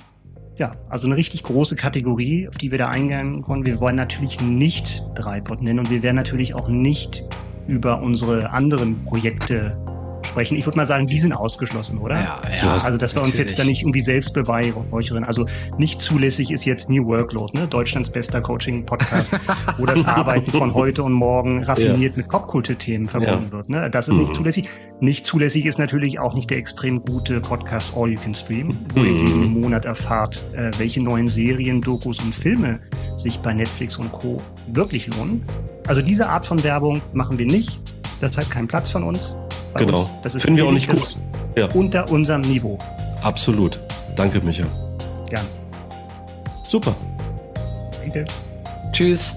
ja, also eine richtig große Kategorie, auf die wir da eingehen konnten. Wir wollen natürlich nicht Dreipod nennen und wir werden natürlich auch nicht über unsere anderen Projekte sprechen. Ich würde mal sagen, die sind ausgeschlossen, oder? Ja, ja. Also, dass wir natürlich. uns jetzt da nicht irgendwie selbst beweihräuchern. Also, nicht zulässig ist jetzt New Workload, ne? Deutschlands bester Coaching-Podcast, wo das Arbeiten von heute und morgen raffiniert ja. mit Popkulturthemen verbunden ja. wird. Ne? Das ist mhm. nicht zulässig. Nicht zulässig ist natürlich auch nicht der extrem gute Podcast All You Can Stream, wo mhm. ihr diesen Monat erfahrt, äh, welche neuen Serien, Dokus und Filme sich bei Netflix und Co. wirklich lohnen. Also diese Art von Werbung machen wir nicht. Das hat keinen Platz von uns. Genau. Uns. Das ist Finden wir auch nicht gut. Ja. Unter unserem Niveau. Absolut. Danke, Micha. Gern. Super. Danke. Tschüss.